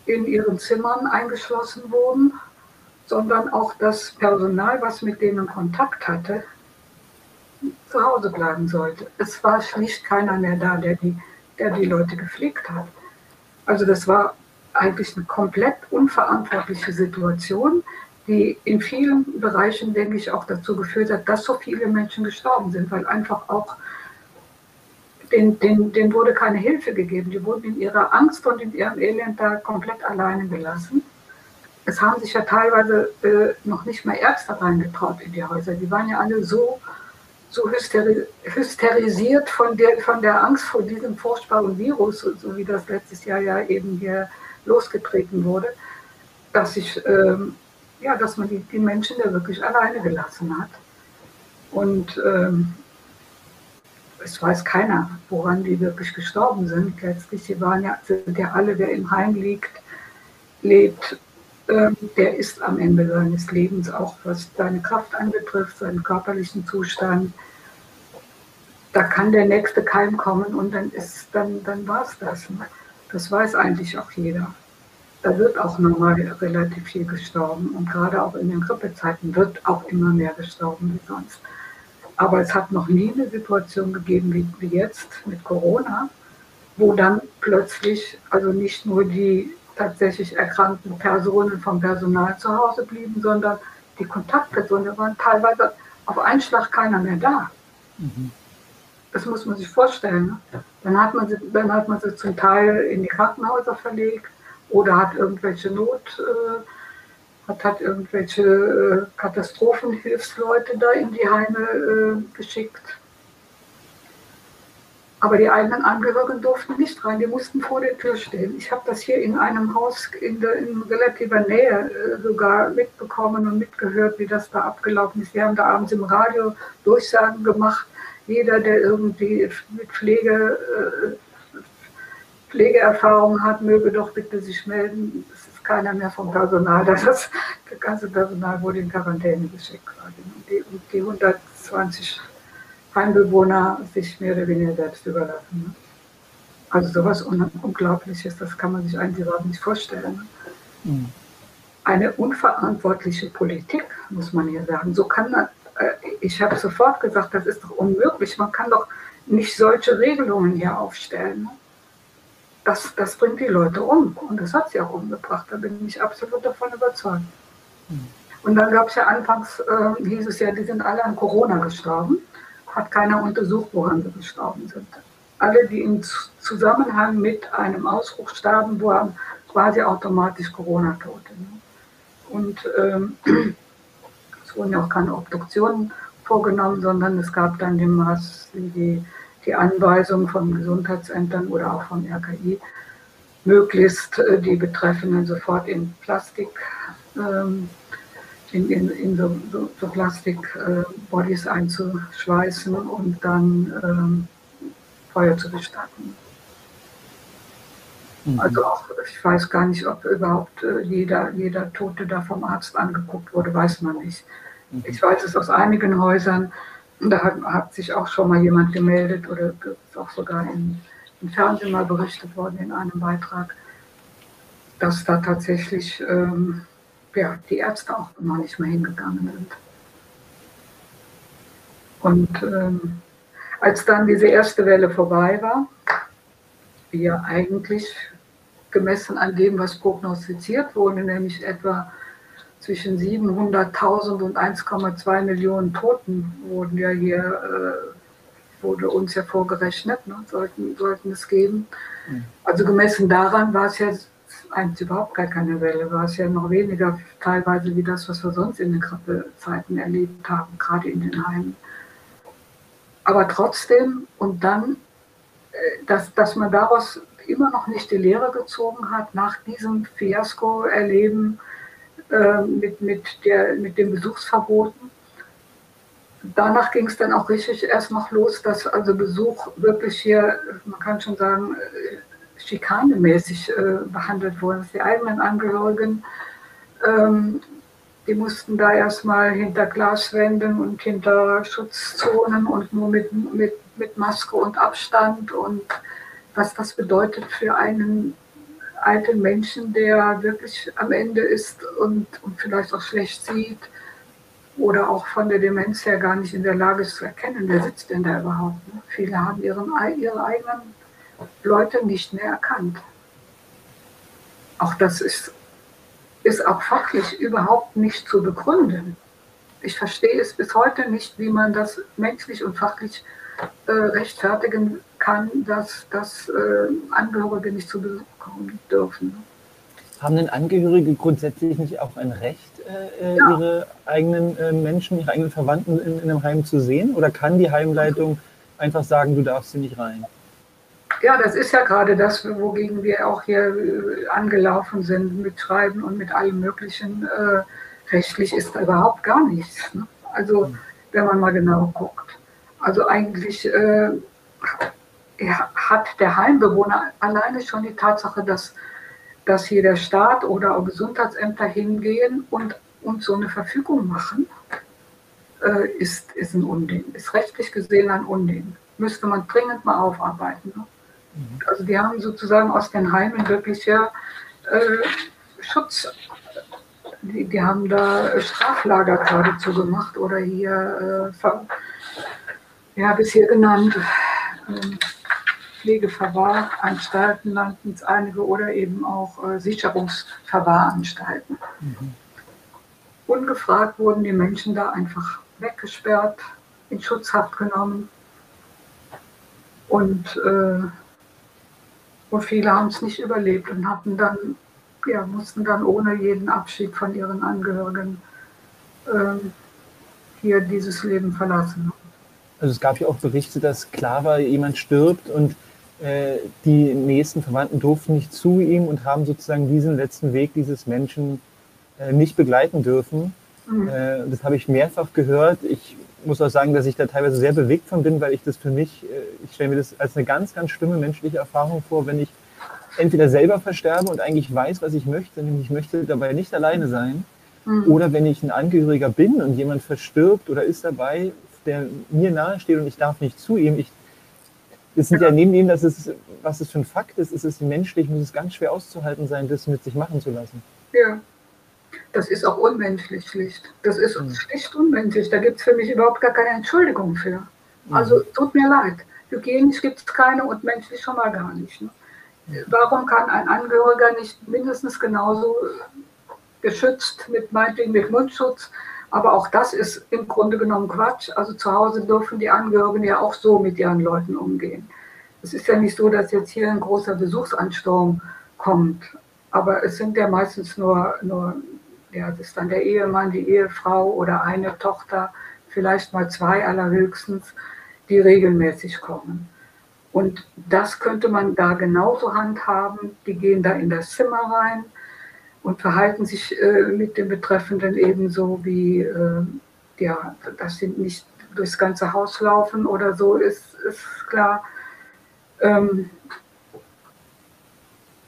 in ihren Zimmern eingeschlossen wurden, sondern auch das Personal, was mit denen Kontakt hatte, zu Hause bleiben sollte. Es war schlicht keiner mehr da, der die, der die Leute gepflegt hat. Also das war eigentlich eine komplett unverantwortliche Situation, die in vielen Bereichen, denke ich, auch dazu geführt hat, dass so viele Menschen gestorben sind, weil einfach auch denen, denen, denen wurde keine Hilfe gegeben. Die wurden in ihrer Angst und in ihrem Elend da komplett alleine gelassen es haben sich ja teilweise äh, noch nicht mal Ärzte reingetraut in die Häuser. Die waren ja alle so, so hysteri hysterisiert von der, von der Angst vor diesem furchtbaren Virus, so, wie das letztes Jahr ja eben hier losgetreten wurde, dass ich, ähm, ja, dass man die, die Menschen da wirklich alleine gelassen hat. Und ähm, es weiß keiner, woran die wirklich gestorben sind. Letztlich, sie waren ja, sind ja alle, wer im Heim liegt, lebt der ist am Ende seines Lebens, auch was seine Kraft anbetrifft, seinen körperlichen Zustand. Da kann der nächste Keim kommen und dann dann, dann war es das. Das weiß eigentlich auch jeder. Da wird auch normal relativ viel gestorben und gerade auch in den Grippezeiten wird auch immer mehr gestorben wie sonst. Aber es hat noch nie eine Situation gegeben wie, wie jetzt mit Corona, wo dann plötzlich also nicht nur die tatsächlich erkrankten Personen vom Personal zu Hause blieben, sondern die Kontaktpersonen waren teilweise auf einen Schlag keiner mehr da. Mhm. Das muss man sich vorstellen. Ne? Dann, hat man sie, dann hat man sie zum Teil in die Krankenhäuser verlegt oder hat irgendwelche Not, äh, hat, hat irgendwelche äh, Katastrophenhilfsleute da in die Heime äh, geschickt. Aber die eigenen Angehörigen durften nicht rein, die mussten vor der Tür stehen. Ich habe das hier in einem Haus in, der, in relativer Nähe äh, sogar mitbekommen und mitgehört, wie das da abgelaufen ist. Wir haben da abends im Radio Durchsagen gemacht. Jeder, der irgendwie mit Pflege, äh, Pflegeerfahrung hat, möge doch bitte sich melden. Es ist keiner mehr vom Personal. Das, das ganze Personal wurde in Quarantäne geschickt. Und die, und die 120 Heimbewohner sich mehr oder weniger selbst überlassen. Ne? Also sowas Unglaubliches, das kann man sich eigentlich überhaupt nicht vorstellen. Mhm. Eine unverantwortliche Politik, muss man hier sagen. So kann man, äh, ich habe sofort gesagt, das ist doch unmöglich. Man kann doch nicht solche Regelungen hier aufstellen. Ne? Das, das bringt die Leute um. Und das hat sie auch umgebracht. Da bin ich absolut davon überzeugt. Mhm. Und dann gab es ja anfangs, äh, hieß es ja, die sind alle an Corona gestorben hat keiner untersucht, woran sie gestorben sind. Alle, die im Zusammenhang mit einem Ausbruch starben, waren quasi automatisch Corona-Tote. Ne? Und ähm, es wurden ja auch keine Obduktionen vorgenommen, sondern es gab dann den Maß, die, die Anweisung von Gesundheitsämtern oder auch vom RKI, möglichst äh, die Betreffenden sofort in Plastik ähm, in, in, in so, so, so Plastik-Bodies äh, einzuschweißen und dann ähm, Feuer zu bestatten. Mhm. Also auch, ich weiß gar nicht, ob überhaupt äh, jeder, jeder Tote da vom Arzt angeguckt wurde, weiß man nicht. Mhm. Ich weiß es aus einigen Häusern, da hat, hat, sich auch schon mal jemand gemeldet oder ist auch sogar im, im Fernsehen mal berichtet worden in einem Beitrag, dass da tatsächlich ähm, ja, die Ärzte auch noch nicht mehr hingegangen sind. Und ähm, als dann diese erste Welle vorbei war, ja eigentlich gemessen an dem, was prognostiziert wurde, nämlich etwa zwischen 700.000 und 1,2 Millionen Toten wurden ja hier, äh, wurde uns ja vorgerechnet, ne, sollten, sollten es geben. Mhm. Also gemessen daran war es ja eigentlich überhaupt gar keine Welle, war es ja noch weniger teilweise wie das, was wir sonst in den Grippezeiten erlebt haben, gerade in den Heimen. Aber trotzdem, und dann, äh, dass, dass man daraus immer noch nicht die Lehre gezogen hat, nach diesem Fiasko-Erleben äh, mit, mit, mit den Besuchsverboten. Danach ging es dann auch richtig erst noch los, dass also Besuch wirklich hier, man kann schon sagen, äh, schikanemäßig äh, behandelt wurden. Die eigenen Angehörigen, ähm, die mussten da erstmal hinter Glaswänden und hinter Schutzzonen und nur mit, mit, mit Maske und Abstand und was das bedeutet für einen alten Menschen, der wirklich am Ende ist und, und vielleicht auch schlecht sieht oder auch von der Demenz her gar nicht in der Lage ist zu erkennen, wer sitzt denn da überhaupt. Ne? Viele haben ihren, ihre eigenen Leute nicht mehr erkannt. Auch das ist, ist auch fachlich überhaupt nicht zu begründen. Ich verstehe es bis heute nicht, wie man das menschlich und fachlich äh, rechtfertigen kann, dass, dass äh, Angehörige nicht zu Besuch kommen dürfen. Haben denn Angehörige grundsätzlich nicht auch ein Recht, äh, äh ja. ihre eigenen äh, Menschen, ihre eigenen Verwandten in, in einem Heim zu sehen? Oder kann die Heimleitung einfach sagen, du darfst sie nicht rein? Ja, das ist ja gerade das, wogegen wir auch hier äh, angelaufen sind mit Schreiben und mit allem Möglichen. Äh, rechtlich ist da überhaupt gar nichts. Ne? Also, wenn man mal genau guckt. Also eigentlich äh, hat der Heimbewohner alleine schon die Tatsache, dass, dass hier der Staat oder auch Gesundheitsämter hingehen und, und so eine Verfügung machen, äh, ist, ist ein Unding. Ist rechtlich gesehen ein Unding. Müsste man dringend mal aufarbeiten. Ne? Also die haben sozusagen aus den Heimen wirklich ja äh, Schutz. Die, die, haben da Straflager geradezu gemacht oder hier, äh, ja, bis hier genannt, äh, Pflegeverwahranstalten nannten es einige oder eben auch äh, Sicherungsverwahranstalten. Mhm. Ungefragt wurden die Menschen da einfach weggesperrt, in Schutzhaft genommen. Und, äh, und viele haben es nicht überlebt und hatten dann, ja, mussten dann ohne jeden Abschied von ihren Angehörigen äh, hier dieses Leben verlassen. Also es gab ja auch Berichte, dass klar war, jemand stirbt und äh, die nächsten Verwandten durften nicht zu ihm und haben sozusagen diesen letzten Weg dieses Menschen äh, nicht begleiten dürfen. Mhm. Äh, das habe ich mehrfach gehört. Ich muss auch sagen, dass ich da teilweise sehr bewegt von bin, weil ich das für mich, äh, ich stelle mir das als eine ganz, ganz schlimme menschliche Erfahrung vor, wenn ich entweder selber versterbe und eigentlich weiß, was ich möchte, nämlich ich möchte dabei nicht alleine sein, mhm. oder wenn ich ein Angehöriger bin und jemand verstirbt oder ist dabei, der mir nahe steht und ich darf nicht zu ihm. Ich, das sind ja neben dem, dass es, was es für ein Fakt ist, ist es menschlich, muss es ganz schwer auszuhalten sein, das mit sich machen zu lassen. Ja, das ist auch unmenschlich schlicht. Das ist mhm. schlicht unmenschlich. Da gibt es für mich überhaupt gar keine Entschuldigung für. Mhm. Also tut mir leid. Hygienisch gibt es keine und menschlich schon mal gar nicht. Ne? Warum kann ein Angehöriger nicht mindestens genauso geschützt mit meinetwegen mit Mundschutz aber auch das ist im Grunde genommen Quatsch. Also zu Hause dürfen die Angehörigen ja auch so mit ihren Leuten umgehen. Es ist ja nicht so, dass jetzt hier ein großer Besuchsansturm kommt. Aber es sind ja meistens nur, nur ja, das ist dann der Ehemann, die Ehefrau oder eine Tochter, vielleicht mal zwei allerhöchstens, die regelmäßig kommen. Und das könnte man da genauso handhaben. Die gehen da in das Zimmer rein, und verhalten sich äh, mit dem Betreffenden ebenso wie, äh, ja, dass sie nicht durchs ganze Haus laufen oder so, ist, ist klar. Ähm,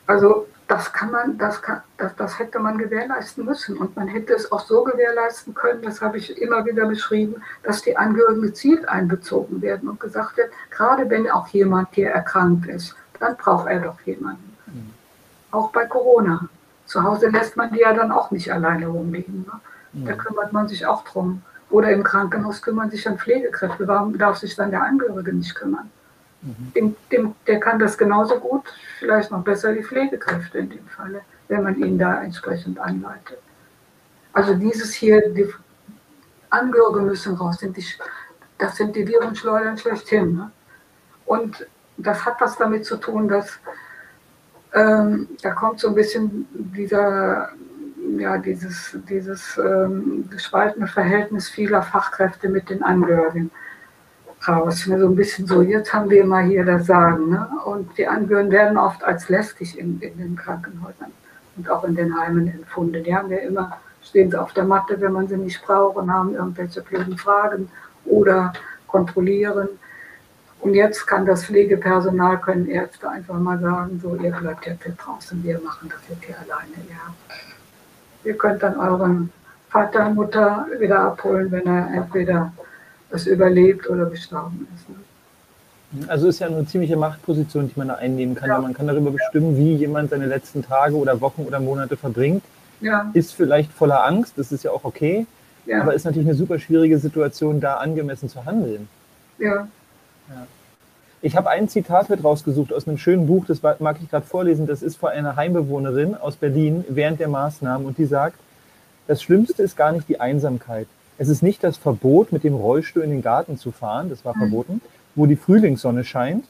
also das kann man, das, kann, das, das hätte man gewährleisten müssen. Und man hätte es auch so gewährleisten können, das habe ich immer wieder beschrieben, dass die Angehörigen gezielt einbezogen werden und gesagt wird, gerade wenn auch jemand hier erkrankt ist, dann braucht er doch jemanden. Mhm. Auch bei Corona. Zu Hause lässt man die ja dann auch nicht alleine rumliegen. Ne? Da kümmert man sich auch drum. Oder im Krankenhaus kümmern sich dann Pflegekräfte. Warum darf sich dann der Angehörige nicht kümmern? Dem, dem, der kann das genauso gut, vielleicht noch besser die Pflegekräfte in dem Falle, wenn man ihn da entsprechend anleitet. Also dieses hier, die Angehörige müssen raus, sind die, das sind die Virenschleudern schlechthin. Ne? Und das hat was damit zu tun, dass ähm, da kommt so ein bisschen dieser, ja, dieses, dieses ähm, gespaltene Verhältnis vieler Fachkräfte mit den Angehörigen raus. Ne? So ein bisschen so, jetzt haben wir mal hier das Sagen. Ne? Und die Angehörigen werden oft als lästig in, in den Krankenhäusern und auch in den Heimen empfunden. Die haben ja immer, stehen sie auf der Matte, wenn man sie nicht braucht und haben irgendwelche blöden Fragen oder kontrollieren. Und jetzt kann das Pflegepersonal, können Ärzte einfach mal sagen, so, ihr bleibt jetzt hier draußen, wir machen das jetzt hier alleine. Ja. Ihr könnt dann euren Vater, Mutter wieder abholen, wenn er entweder es überlebt oder gestorben ist. Ne? Also ist ja eine ziemliche Machtposition, die man da einnehmen kann. Ja. Man kann darüber bestimmen, wie jemand seine letzten Tage oder Wochen oder Monate verbringt. Ja. Ist vielleicht voller Angst, das ist ja auch okay, ja. aber ist natürlich eine super schwierige Situation, da angemessen zu handeln. Ja. Ja. Ich habe ein Zitat mit rausgesucht aus einem schönen Buch, das mag ich gerade vorlesen. Das ist von einer Heimbewohnerin aus Berlin während der Maßnahmen und die sagt, das Schlimmste ist gar nicht die Einsamkeit. Es ist nicht das Verbot, mit dem Rollstuhl in den Garten zu fahren, das war mhm. verboten, wo die Frühlingssonne scheint.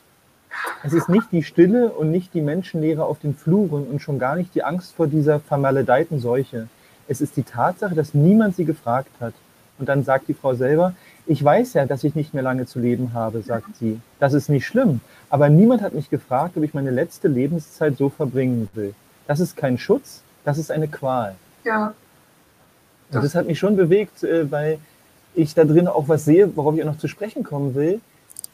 Es ist nicht die Stille und nicht die Menschenleere auf den Fluren und schon gar nicht die Angst vor dieser vermaledeiten Seuche. Es ist die Tatsache, dass niemand sie gefragt hat. Und dann sagt die Frau selber, ich weiß ja, dass ich nicht mehr lange zu leben habe, sagt sie. Das ist nicht schlimm. Aber niemand hat mich gefragt, ob ich meine letzte Lebenszeit so verbringen will. Das ist kein Schutz, das ist eine Qual. Ja. Und das hat mich schon bewegt, äh, weil ich da drin auch was sehe, worauf ich auch noch zu sprechen kommen will.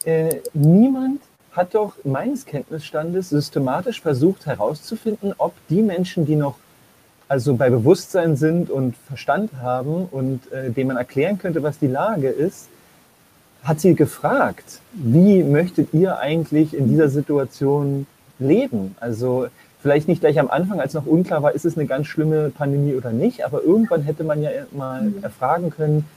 Äh, niemand hat doch meines Kenntnisstandes systematisch versucht herauszufinden, ob die Menschen, die noch also bei Bewusstsein sind und Verstand haben und äh, dem man erklären könnte, was die Lage ist, hat sie gefragt, wie möchtet ihr eigentlich in dieser Situation leben? Also vielleicht nicht gleich am Anfang, als noch unklar war, ist es eine ganz schlimme Pandemie oder nicht, aber irgendwann hätte man ja mal mhm. erfragen können,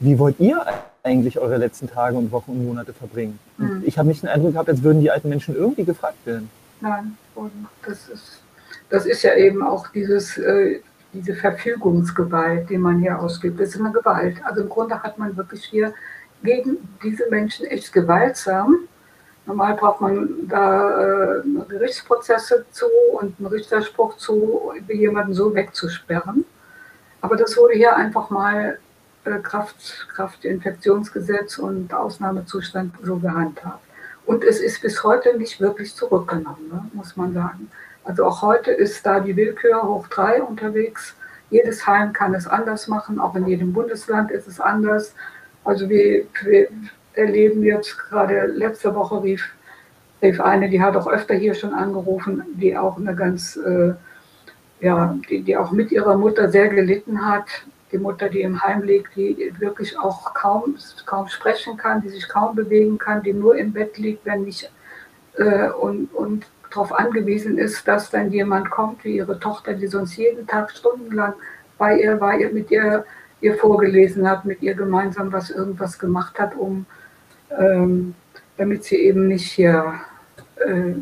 wie wollt ihr eigentlich eure letzten Tage und Wochen und Monate verbringen? Mhm. ich habe nicht den Eindruck gehabt, als würden die alten Menschen irgendwie gefragt werden. Nein, und das ist das ist ja eben auch dieses, äh, diese Verfügungsgewalt, die man hier ausgibt, das ist eine Gewalt. Also im Grunde hat man wirklich hier gegen diese Menschen echt gewaltsam. Normal braucht man da äh, Gerichtsprozesse zu und einen Richterspruch zu, jemanden so wegzusperren. Aber das wurde hier einfach mal äh, Kraft, Kraft und Ausnahmezustand so gehandhabt. Und es ist bis heute nicht wirklich zurückgenommen, ne, muss man sagen. Also auch heute ist da die Willkür hoch drei unterwegs. Jedes Heim kann es anders machen, auch in jedem Bundesland ist es anders. Also wir, wir erleben jetzt gerade letzte Woche rief, rief eine, die hat auch öfter hier schon angerufen, die auch eine ganz, äh, ja, die, die auch mit ihrer Mutter sehr gelitten hat. Die Mutter, die im Heim liegt, die wirklich auch kaum, kaum sprechen kann, die sich kaum bewegen kann, die nur im Bett liegt, wenn nicht äh, und, und darauf angewiesen ist, dass dann jemand kommt, wie ihre Tochter, die sonst jeden Tag stundenlang bei ihr war, ihr mit ihr, ihr vorgelesen hat, mit ihr gemeinsam was irgendwas gemacht hat, um ähm, damit sie eben nicht hier, äh,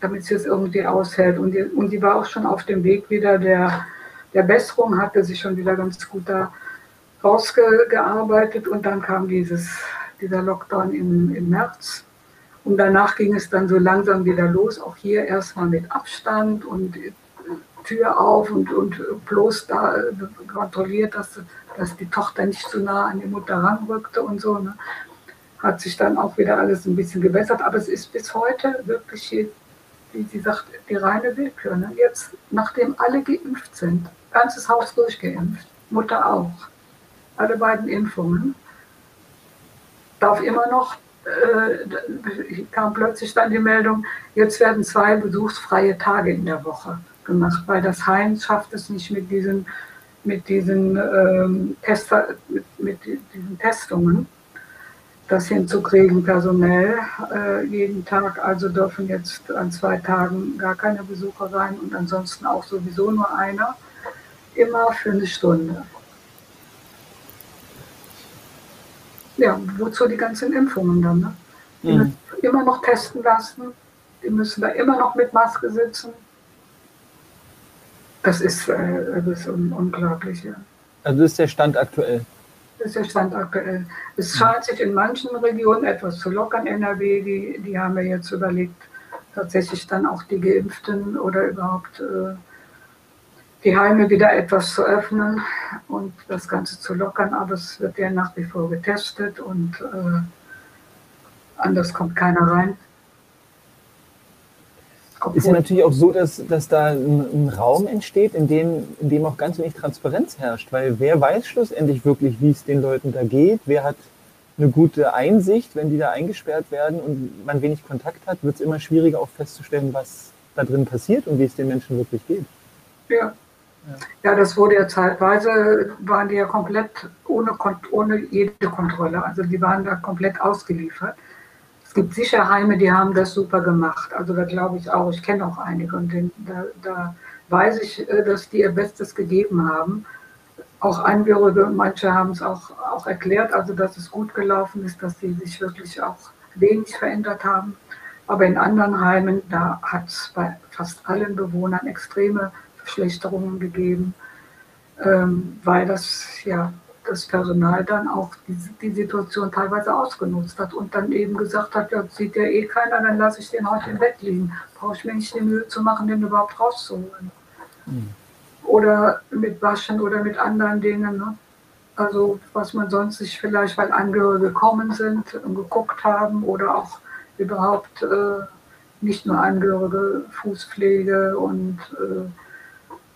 damit sie es irgendwie aushält. Und die, und die war auch schon auf dem Weg wieder der, der Besserung, hatte sich schon wieder ganz gut da rausgearbeitet und dann kam dieses, dieser Lockdown im, im März und danach ging es dann so langsam wieder los, auch hier erstmal mit Abstand und Tür auf und, und bloß da äh, kontrolliert, dass, dass die Tochter nicht zu nah an die Mutter ranrückte und so. Ne. Hat sich dann auch wieder alles ein bisschen gebessert, aber es ist bis heute wirklich, wie sie sagt, die reine Willkür. Ne. Jetzt, nachdem alle geimpft sind, ganzes Haus durchgeimpft, Mutter auch, alle beiden Impfungen, darf immer noch äh, kam plötzlich dann die Meldung, jetzt werden zwei besuchsfreie Tage in der Woche gemacht, weil das Heim schafft es nicht mit diesen, mit diesen, ähm, Tester, mit, mit, diesen Testungen, das hinzukriegen personell äh, jeden Tag. Also dürfen jetzt an zwei Tagen gar keine Besucher rein und ansonsten auch sowieso nur einer, immer für eine Stunde. ja, wozu die ganzen Impfungen dann? Ne? Die mhm. müssen immer noch testen lassen, die müssen da immer noch mit Maske sitzen. Das ist, äh, das ist un unglaublich. Ja. Also das ist der Stand aktuell. Das ist der Stand aktuell. Es scheint sich in manchen Regionen etwas zu lockern. NRW, die, die haben wir jetzt überlegt, tatsächlich dann auch die Geimpften oder überhaupt äh, die Heime wieder etwas zu öffnen und das Ganze zu lockern, aber es wird ja nach wie vor getestet und äh, anders kommt keiner rein. Ist ja natürlich auch so, dass, dass da ein, ein, Raum entsteht, in dem, in dem auch ganz wenig Transparenz herrscht, weil wer weiß schlussendlich wirklich, wie es den Leuten da geht, wer hat eine gute Einsicht, wenn die da eingesperrt werden und man wenig Kontakt hat, wird es immer schwieriger auch festzustellen, was da drin passiert und wie es den Menschen wirklich geht. Ja, ja, das wurde ja zeitweise, waren die ja komplett ohne, ohne jede Kontrolle. Also die waren da komplett ausgeliefert. Es gibt sicher Heime, die haben das super gemacht. Also da glaube ich auch, ich kenne auch einige und den, da, da, weiß ich, äh, dass die ihr Bestes gegeben haben. Auch Angehörige, manche haben es auch, auch erklärt, also dass es gut gelaufen ist, dass sie sich wirklich auch wenig verändert haben. Aber in anderen Heimen, da hat es bei fast allen Bewohnern extreme Verschlechterungen gegeben, ähm, weil das ja das Personal dann auch die, die, Situation teilweise ausgenutzt hat und dann eben gesagt hat, ja, sieht ja eh keiner, dann lasse ich den heute im Bett liegen. Brauche ich mir nicht die Mühe zu machen, den überhaupt rauszuholen. Mhm. Oder mit Waschen oder mit anderen Dingen. Ne? Also was man sonst sich vielleicht, weil Angehörige gekommen sind und geguckt haben oder auch überhaupt äh, nicht nur Angehörige, Fußpflege und äh,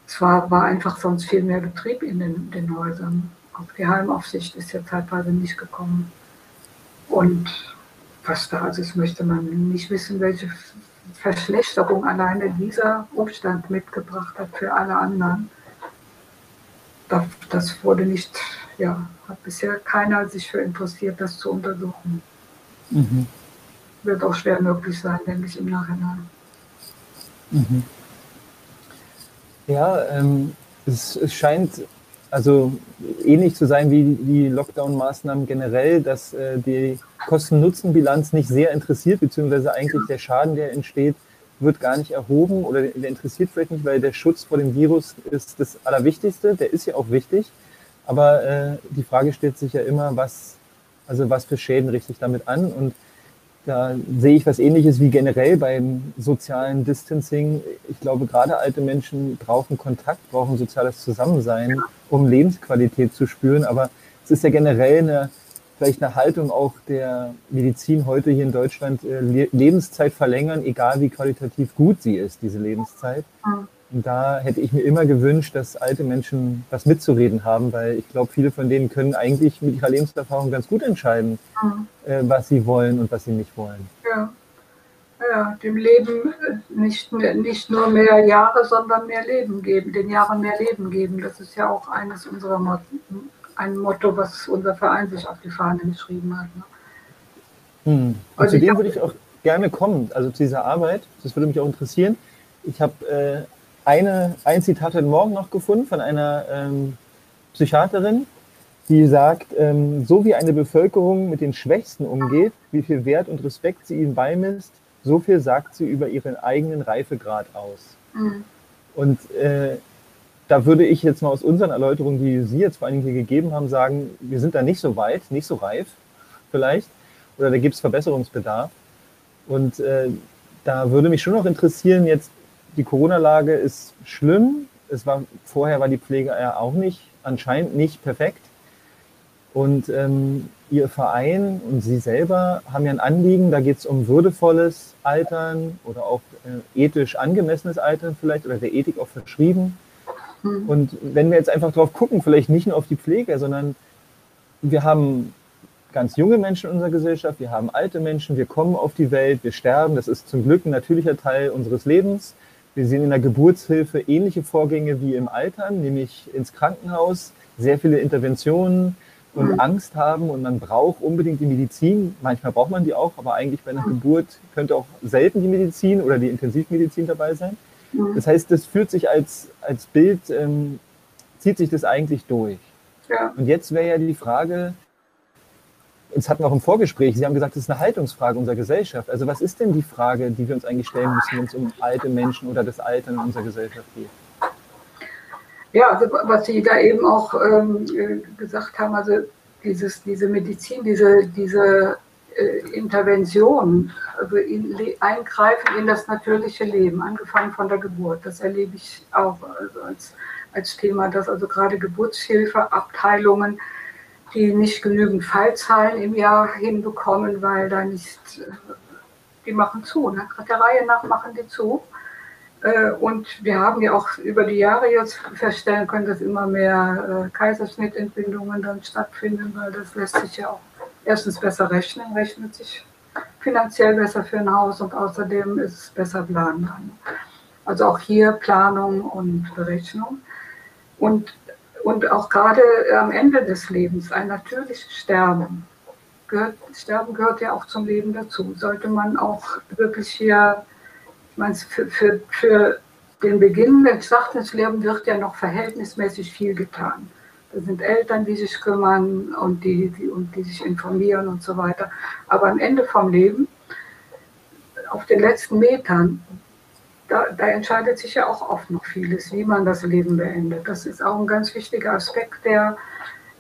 es war, war einfach sonst viel mehr Betrieb in den, den Häusern. Auch die Heimaufsicht ist ja zeitweise nicht gekommen. Und was da, also das möchte man nicht wissen, welche Verschlechterung alleine dieser Umstand mitgebracht hat für alle anderen. Das wurde nicht, ja, hat bisher keiner sich für interessiert, das zu untersuchen. Mhm. Wird auch schwer möglich sein, denke ich, im Nachhinein. Mhm. Ja, ähm, es, es scheint also ähnlich zu sein wie die Lockdown-Maßnahmen generell, dass äh, die Kosten-Nutzen-Bilanz nicht sehr interessiert, beziehungsweise eigentlich der Schaden, der entsteht, wird gar nicht erhoben oder der interessiert vielleicht nicht, weil der Schutz vor dem Virus ist das Allerwichtigste. Der ist ja auch wichtig. Aber äh, die Frage stellt sich ja immer, was, also was für Schäden richte ich damit an? Und da sehe ich was ähnliches wie generell beim sozialen Distancing. Ich glaube, gerade alte Menschen brauchen Kontakt, brauchen soziales Zusammensein, um Lebensqualität zu spüren. Aber es ist ja generell eine, vielleicht eine Haltung auch der Medizin heute hier in Deutschland, äh, Lebenszeit verlängern, egal wie qualitativ gut sie ist, diese Lebenszeit. Und da hätte ich mir immer gewünscht, dass alte Menschen was mitzureden haben, weil ich glaube, viele von denen können eigentlich mit ihrer Lebenserfahrung ganz gut entscheiden, mhm. äh, was sie wollen und was sie nicht wollen. Ja. Ja, dem Leben nicht, nicht nur mehr Jahre, sondern mehr Leben geben, den Jahren mehr Leben geben. Das ist ja auch eines unserer Motto, ein Motto, was unser Verein sich auf die Fahne geschrieben hat. Ne? Hm. Und also zu dem würde ich auch gerne kommen, also zu dieser Arbeit. Das würde mich auch interessieren. Ich habe äh, eine, ein Zitat heute Morgen noch gefunden von einer ähm, Psychiaterin, die sagt, ähm, so wie eine Bevölkerung mit den Schwächsten umgeht, wie viel Wert und Respekt sie ihnen beimisst, so viel sagt sie über ihren eigenen Reifegrad aus. Mhm. Und äh, da würde ich jetzt mal aus unseren Erläuterungen, die Sie jetzt vor allen Dingen hier gegeben haben, sagen, wir sind da nicht so weit, nicht so reif vielleicht, oder da gibt es Verbesserungsbedarf. Und äh, da würde mich schon noch interessieren, jetzt die Corona-Lage ist schlimm. Es war, vorher war die Pflege ja auch nicht, anscheinend nicht perfekt. Und ähm, Ihr Verein und Sie selber haben ja ein Anliegen, da geht es um würdevolles Altern oder auch äh, ethisch angemessenes Altern vielleicht oder der Ethik auch verschrieben. Mhm. Und wenn wir jetzt einfach drauf gucken, vielleicht nicht nur auf die Pflege, sondern wir haben ganz junge Menschen in unserer Gesellschaft, wir haben alte Menschen, wir kommen auf die Welt, wir sterben, das ist zum Glück ein natürlicher Teil unseres Lebens. Wir sehen in der Geburtshilfe ähnliche Vorgänge wie im Altern, nämlich ins Krankenhaus, sehr viele Interventionen und mhm. Angst haben und man braucht unbedingt die Medizin. Manchmal braucht man die auch, aber eigentlich bei einer mhm. Geburt könnte auch selten die Medizin oder die Intensivmedizin dabei sein. Mhm. Das heißt, das fühlt sich als, als Bild, ähm, zieht sich das eigentlich durch. Ja. Und jetzt wäre ja die Frage, Jetzt hatten wir auch im Vorgespräch, Sie haben gesagt, das ist eine Haltungsfrage unserer Gesellschaft. Also was ist denn die Frage, die wir uns eigentlich stellen müssen, wenn es um alte Menschen oder das Altern in unserer Gesellschaft geht? Ja, also was Sie da eben auch ähm, gesagt haben, also dieses, diese Medizin, diese, diese äh, Intervention, also in, eingreifen in das natürliche Leben, angefangen von der Geburt, das erlebe ich auch also als, als Thema, dass also gerade Geburtshilfe, Abteilungen, die nicht genügend Fallzahlen im Jahr hinbekommen, weil da nicht, die machen zu, ne? der Reihe nach machen die zu. Äh, und wir haben ja auch über die Jahre jetzt feststellen können, dass immer mehr äh, Kaiserschnittentbindungen dann stattfinden, weil das lässt sich ja auch erstens besser rechnen, rechnet sich finanziell besser für ein Haus und außerdem ist es besser planbar. Also auch hier Planung und Berechnung. Und und auch gerade am Ende des Lebens, ein natürliches Sterben. Gehört, Sterben gehört ja auch zum Leben dazu. Sollte man auch wirklich hier, ich meine, für, für, für den Beginn des Lebens wird ja noch verhältnismäßig viel getan. Da sind Eltern, die sich kümmern und die, die, und die sich informieren und so weiter. Aber am Ende vom Leben, auf den letzten Metern, da, da, entscheidet sich ja auch oft noch vieles, wie man das Leben beendet. Das ist auch ein ganz wichtiger Aspekt, der,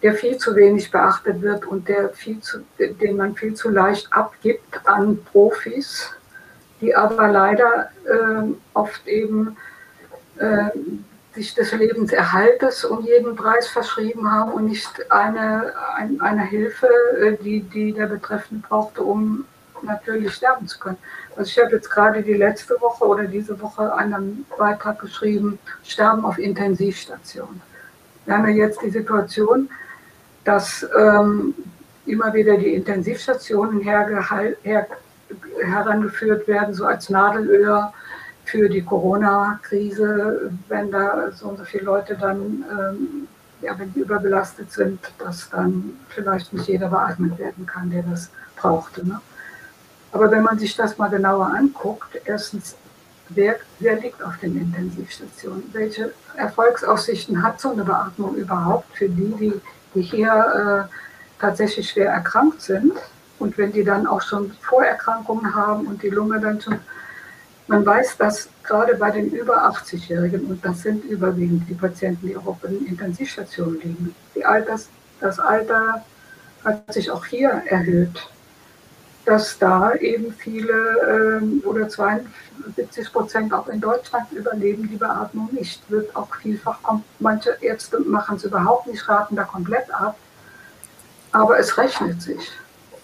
der viel zu wenig beachtet wird und der viel zu, den man viel zu leicht abgibt an Profis, die aber leider äh, oft eben äh, sich des Lebenserhaltes um jeden Preis verschrieben haben und nicht eine, ein, eine Hilfe, äh, die, die der Betreffende brauchte, um natürlich sterben zu können. Also ich habe jetzt gerade die letzte Woche oder diese Woche einen Beitrag geschrieben, Sterben auf Intensivstation. Wir haben ja jetzt die Situation, dass ähm, immer wieder die Intensivstationen her, herangeführt werden, so als Nadelöhr für die Corona-Krise, wenn da so und so viele Leute dann, ähm, ja, wenn die überbelastet sind, dass dann vielleicht nicht jeder beatmet werden kann, der das brauchte. Ne? Aber wenn man sich das mal genauer anguckt, erstens, wer, wer liegt auf den Intensivstationen? Welche Erfolgsaussichten hat so eine Beatmung überhaupt für die, die, die hier äh, tatsächlich schwer erkrankt sind? Und wenn die dann auch schon Vorerkrankungen haben und die Lunge dann schon Man weiß, dass gerade bei den über 80-Jährigen, und das sind überwiegend die Patienten, die auch auf den Intensivstationen liegen, die Alters, das Alter hat sich auch hier erhöht, dass da eben viele ähm, oder 72 Prozent auch in Deutschland überleben die Beatmung nicht. Wird auch vielfach, manche Ärzte machen es überhaupt nicht, raten da komplett ab. Aber es rechnet sich.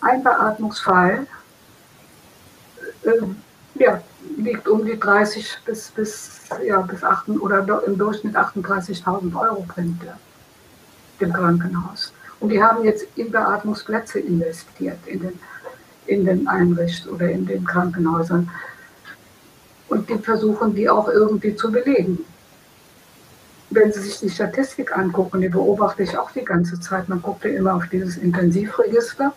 Ein Beatmungsfall äh, ja, liegt um die 30 bis, bis, ja, bis 8 oder im Durchschnitt 38.000 Euro bringt er dem Krankenhaus. Und die haben jetzt in Beatmungsplätze investiert, in den, in den Einrichtungen oder in den Krankenhäusern. Und die versuchen, die auch irgendwie zu belegen. Wenn Sie sich die Statistik angucken, die beobachte ich auch die ganze Zeit. Man guckt ja immer auf dieses Intensivregister.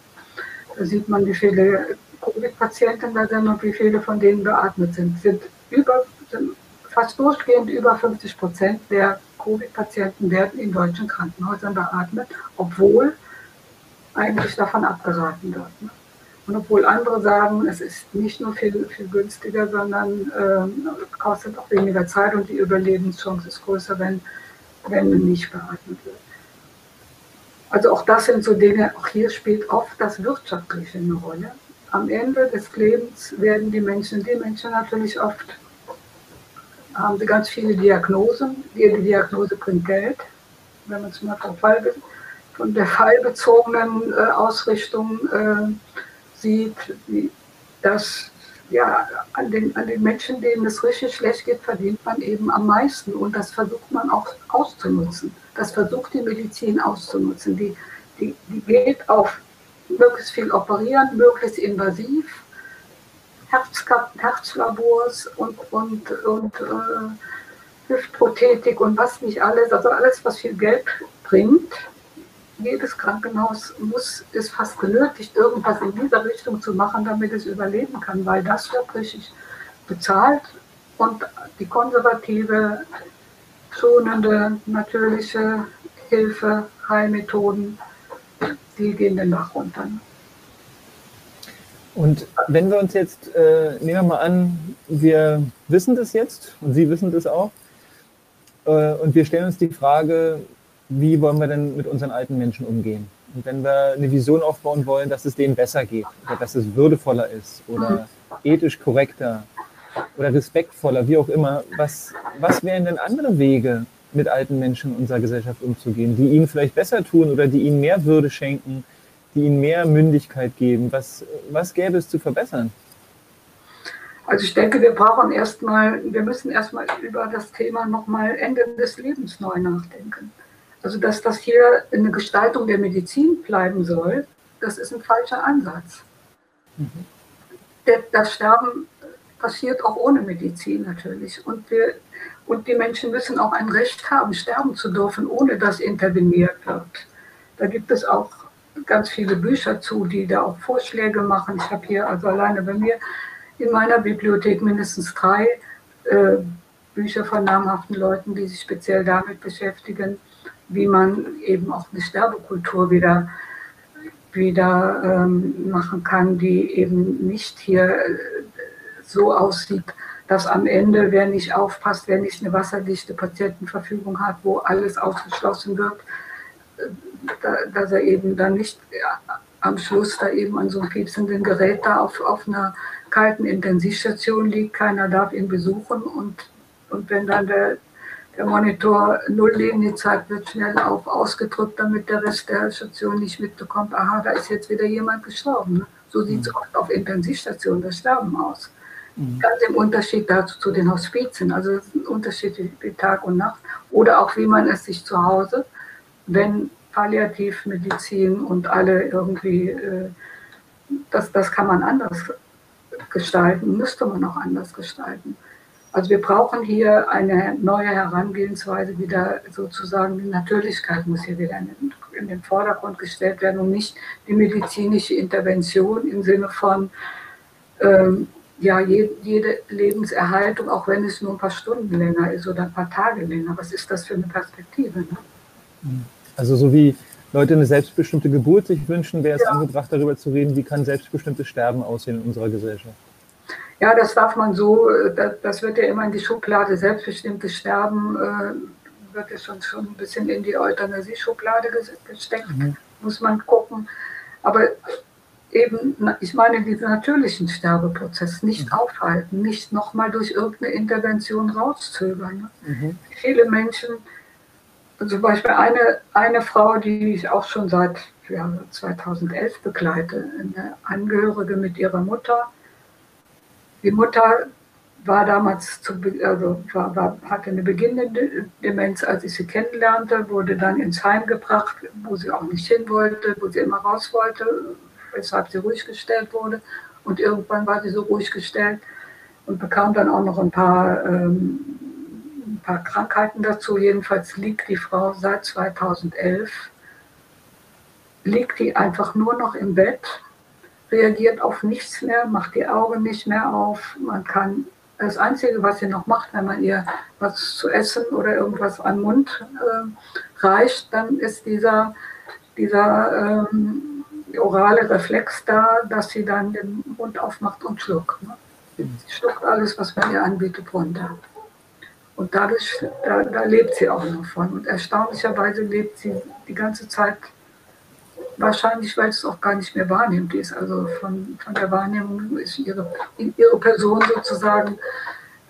Da sieht man, wie viele Covid-Patienten da sind und wie viele von denen beatmet sind. Sind, über, sind fast durchgehend über 50 Prozent der Covid-Patienten werden in deutschen Krankenhäusern beatmet, obwohl eigentlich davon abgeraten wird. Und obwohl andere sagen, es ist nicht nur viel, viel günstiger, sondern äh, kostet auch weniger Zeit und die Überlebenschance ist größer, wenn, wenn nicht beatmet wird. Also auch das sind so Dinge, auch hier spielt oft das Wirtschaftliche eine Rolle. Am Ende des Lebens werden die Menschen, die Menschen natürlich oft haben sie ganz viele Diagnosen. Jede Diagnose bringt Geld. Wenn man vom Fall, von der fallbezogenen äh, Ausrichtung äh, sieht, wie das ja, an den, an den Menschen, denen es richtig schlecht geht, verdient man eben am meisten. Und das versucht man auch auszunutzen. Das versucht die Medizin auszunutzen. Die, die, die geht auf möglichst viel operieren, möglichst invasiv Herz, Herzlabors und, und, und äh, Hüftprothetik und was nicht alles, also alles, was viel Geld bringt. Jedes Krankenhaus muss, ist fast genötigt, irgendwas in dieser Richtung zu machen, damit es überleben kann, weil das wird richtig bezahlt und die konservative, schonende, natürliche Hilfe, Heilmethoden, die gehen den Bach runter. Und wenn wir uns jetzt, äh, nehmen wir mal an, wir wissen das jetzt und Sie wissen das auch, äh, und wir stellen uns die Frage, wie wollen wir denn mit unseren alten Menschen umgehen? Und wenn wir eine Vision aufbauen wollen, dass es denen besser geht oder dass es würdevoller ist oder ethisch korrekter oder respektvoller, wie auch immer, was, was wären denn andere Wege, mit alten Menschen in unserer Gesellschaft umzugehen, die ihnen vielleicht besser tun oder die ihnen mehr Würde schenken, die ihnen mehr Mündigkeit geben? Was, was gäbe es zu verbessern? Also ich denke, wir brauchen erstmal, wir müssen erstmal über das Thema nochmal Ende des Lebens neu nachdenken. Also dass das hier eine Gestaltung der Medizin bleiben soll, das ist ein falscher Ansatz. Mhm. Das Sterben passiert auch ohne Medizin natürlich. Und, wir, und die Menschen müssen auch ein Recht haben, sterben zu dürfen, ohne dass interveniert wird. Da gibt es auch ganz viele Bücher zu, die da auch Vorschläge machen. Ich habe hier also alleine bei mir in meiner Bibliothek mindestens drei äh, Bücher von namhaften Leuten, die sich speziell damit beschäftigen, wie man eben auch eine Sterbekultur wieder, wieder ähm, machen kann, die eben nicht hier äh, so aussieht, dass am Ende, wer nicht aufpasst, wer nicht eine wasserdichte Patientenverfügung hat, wo alles ausgeschlossen wird, da, dass er eben dann nicht ja, am Schluss da eben an so einem piepsenden Gerät da auf, auf einer kalten Intensivstation liegt. Keiner darf ihn besuchen und, und wenn dann der, der Monitor Nulllinie zeigt, wird schnell auf ausgedrückt, damit der Rest der Station nicht mitbekommt, aha, da ist jetzt wieder jemand gestorben. Ne? So sieht es mhm. oft auf Intensivstationen das Sterben aus. Mhm. Ganz im Unterschied dazu zu den Hospizen. Also es ist ein Unterschied wie Tag und Nacht. Oder auch wie man es sich zu Hause wenn Palliativmedizin und alle irgendwie, äh, das, das kann man anders gestalten, müsste man auch anders gestalten. Also wir brauchen hier eine neue Herangehensweise, wieder sozusagen die Natürlichkeit muss hier wieder in den, in den Vordergrund gestellt werden und nicht die medizinische Intervention im Sinne von ähm, ja, jede, jede Lebenserhaltung, auch wenn es nur ein paar Stunden länger ist oder ein paar Tage länger. Was ist das für eine Perspektive? Ne? Mhm. Also so wie Leute eine selbstbestimmte Geburt sich wünschen, wäre es ja. angebracht, darüber zu reden, wie kann selbstbestimmtes Sterben aussehen in unserer Gesellschaft. Ja, das darf man so, das wird ja immer in die Schublade selbstbestimmtes Sterben, äh, wird es schon, schon ein bisschen in die Euthanasie-Schublade gesteckt, mhm. muss man gucken. Aber eben, ich meine, diesen natürlichen Sterbeprozess nicht mhm. aufhalten, nicht nochmal durch irgendeine Intervention rauszögern. Ne? Mhm. Viele Menschen, zum Beispiel eine, eine Frau, die ich auch schon seit ja, 2011 begleite, eine Angehörige mit ihrer Mutter. Die Mutter war damals, zu, also war, war, hatte eine beginnende Demenz, als ich sie kennenlernte, wurde dann ins Heim gebracht, wo sie auch nicht hin wollte, wo sie immer raus wollte, weshalb sie ruhig gestellt wurde. Und irgendwann war sie so ruhig gestellt und bekam dann auch noch ein paar, ähm, ein paar Krankheiten dazu. Jedenfalls liegt die Frau seit 2011, liegt die einfach nur noch im Bett, reagiert auf nichts mehr, macht die Augen nicht mehr auf. Man kann das Einzige, was sie noch macht, wenn man ihr was zu essen oder irgendwas an den Mund äh, reicht, dann ist dieser, dieser ähm, orale Reflex da, dass sie dann den Mund aufmacht und schluckt. Ne? Sie schluckt alles, was man ihr anbietet, runter. Und dadurch, da, da, lebt sie auch noch von. Und erstaunlicherweise lebt sie die ganze Zeit, wahrscheinlich, weil es auch gar nicht mehr wahrnimmt. Die ist also von, von der Wahrnehmung, ist ihre, ihre Person sozusagen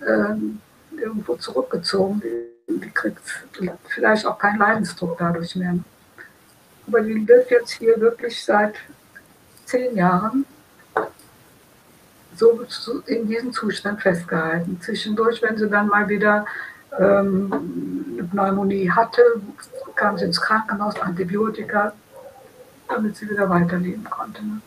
ähm, irgendwo zurückgezogen. Die, die kriegt vielleicht auch keinen Leidensdruck dadurch mehr. Aber die wird jetzt hier wirklich seit zehn Jahren so in diesem Zustand festgehalten. Zwischendurch, wenn sie dann mal wieder ähm, eine Pneumonie hatte, kam sie ins Krankenhaus, Antibiotika, damit sie wieder weiterleben konnte. Ne?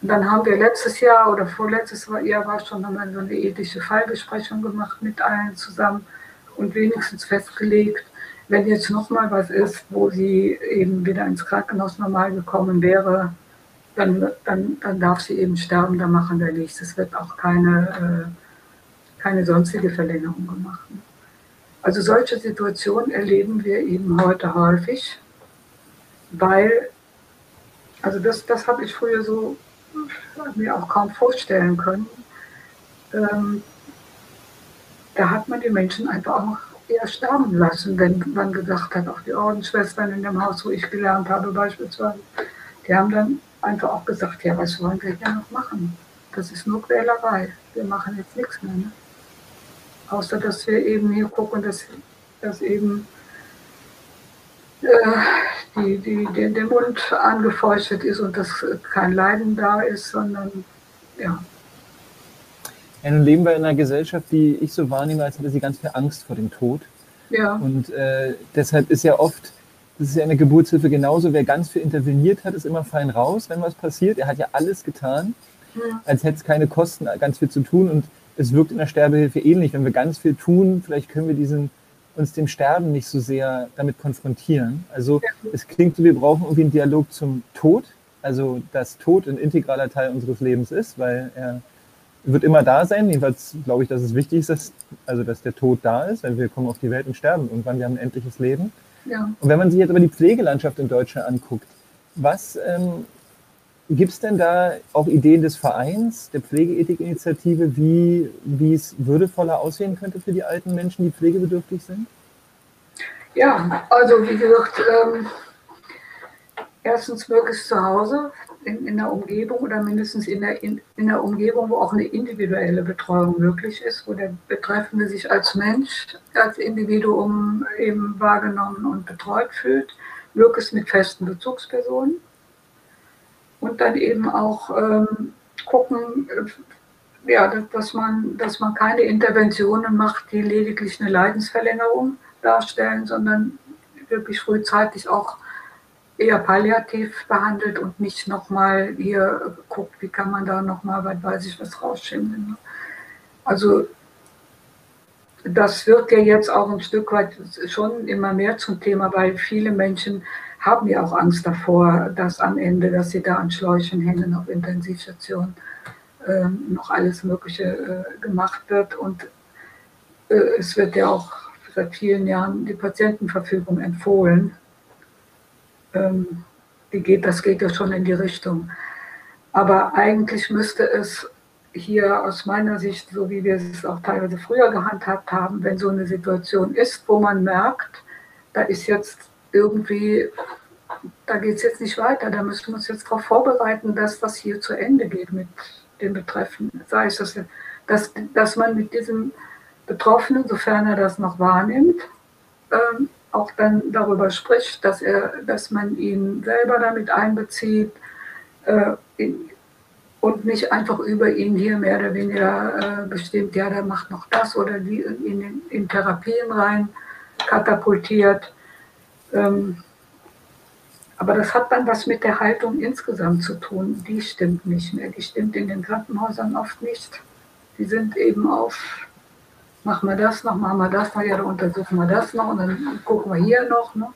Und dann haben wir letztes Jahr oder vorletztes Jahr war schon haben so eine ethische Fallbesprechung gemacht mit allen zusammen und wenigstens festgelegt, wenn jetzt nochmal was ist, wo sie eben wieder ins Krankenhaus normal gekommen wäre, dann, dann, dann darf sie eben sterben, dann machen wir nichts. Es wird auch keine, äh, keine sonstige Verlängerung gemacht. Also solche Situationen erleben wir eben heute häufig, weil, also das, das habe ich früher so mir auch kaum vorstellen können. Ähm, da hat man die Menschen einfach auch eher sterben lassen, wenn man gesagt hat, auch die Ordensschwestern in dem Haus, wo ich gelernt habe beispielsweise, die haben dann einfach auch gesagt, ja, was wollen wir hier noch machen? Das ist nur Quälerei. Wir machen jetzt nichts mehr. Ne? Außer, dass wir eben hier gucken, dass, dass eben äh, die, die, der, der Mund angefeuchtet ist und dass kein Leiden da ist, sondern ja, ja, nun leben wir in einer Gesellschaft, die ich so wahrnehme, als hätte sie ganz viel Angst vor dem Tod. Ja. Und äh, deshalb ist ja oft, das ist ja in der Geburtshilfe genauso, wer ganz viel interveniert hat, ist immer fein raus, wenn was passiert. Er hat ja alles getan, ja. als hätte es keine Kosten, ganz viel zu tun. Und es wirkt in der Sterbehilfe ähnlich. Wenn wir ganz viel tun, vielleicht können wir diesen, uns dem Sterben nicht so sehr damit konfrontieren. Also ja. es klingt so, wir brauchen irgendwie einen Dialog zum Tod. Also dass Tod ein integraler Teil unseres Lebens ist, weil er wird immer da sein. Jedenfalls glaube ich, dass es wichtig ist, dass, also dass der Tod da ist, weil wir kommen auf die Welt und sterben irgendwann. Wir haben ein endliches Leben. Ja. Und wenn man sich jetzt aber die Pflegelandschaft in Deutschland anguckt, was ähm, gibt es denn da auch Ideen des Vereins, der Pflegeethikinitiative, wie, es würdevoller aussehen könnte für die alten Menschen, die pflegebedürftig sind? Ja, also wie gesagt, ähm, erstens möglichst zu Hause, in, in der Umgebung oder mindestens in der, in, in der Umgebung, wo auch eine individuelle Betreuung möglich ist, wo der Betreffende sich als Mensch, als Individuum eben wahrgenommen und betreut fühlt, möglichst mit festen Bezugspersonen. Und dann eben auch ähm, gucken, äh, ja, dass, man, dass man keine Interventionen macht, die lediglich eine Leidensverlängerung darstellen, sondern wirklich frühzeitig auch eher palliativ behandelt und nicht nochmal hier guckt, wie kann man da nochmal, was weiß ich, was rausschimmeln. Ne? Also das wird ja jetzt auch ein Stück weit schon immer mehr zum Thema, weil viele Menschen haben ja auch Angst davor, dass am Ende, dass sie da an Schläuchen hängen auf Intensivstationen, äh, noch alles Mögliche äh, gemacht wird. Und äh, es wird ja auch seit vielen Jahren die Patientenverfügung empfohlen ähm, die geht, das geht ja schon in die Richtung. Aber eigentlich müsste es hier aus meiner Sicht, so wie wir es auch teilweise früher gehandhabt haben, wenn so eine Situation ist, wo man merkt, da ist jetzt irgendwie, da geht es jetzt nicht weiter, da müssen wir uns jetzt darauf vorbereiten, dass das hier zu Ende geht mit den Betreffenden. Sei es, dass, dass, dass man mit diesem Betroffenen, sofern er das noch wahrnimmt, ähm, auch dann darüber spricht, dass, er, dass man ihn selber damit einbezieht äh, in, und nicht einfach über ihn hier mehr oder weniger äh, bestimmt, ja, der macht noch das oder die in, in Therapien rein katapultiert. Ähm, aber das hat dann was mit der Haltung insgesamt zu tun. Die stimmt nicht mehr. Die stimmt in den Krankenhäusern oft nicht. Die sind eben auf machen wir das noch, machen wir das noch, ja, dann untersuchen wir das noch und dann gucken wir hier noch. Ne?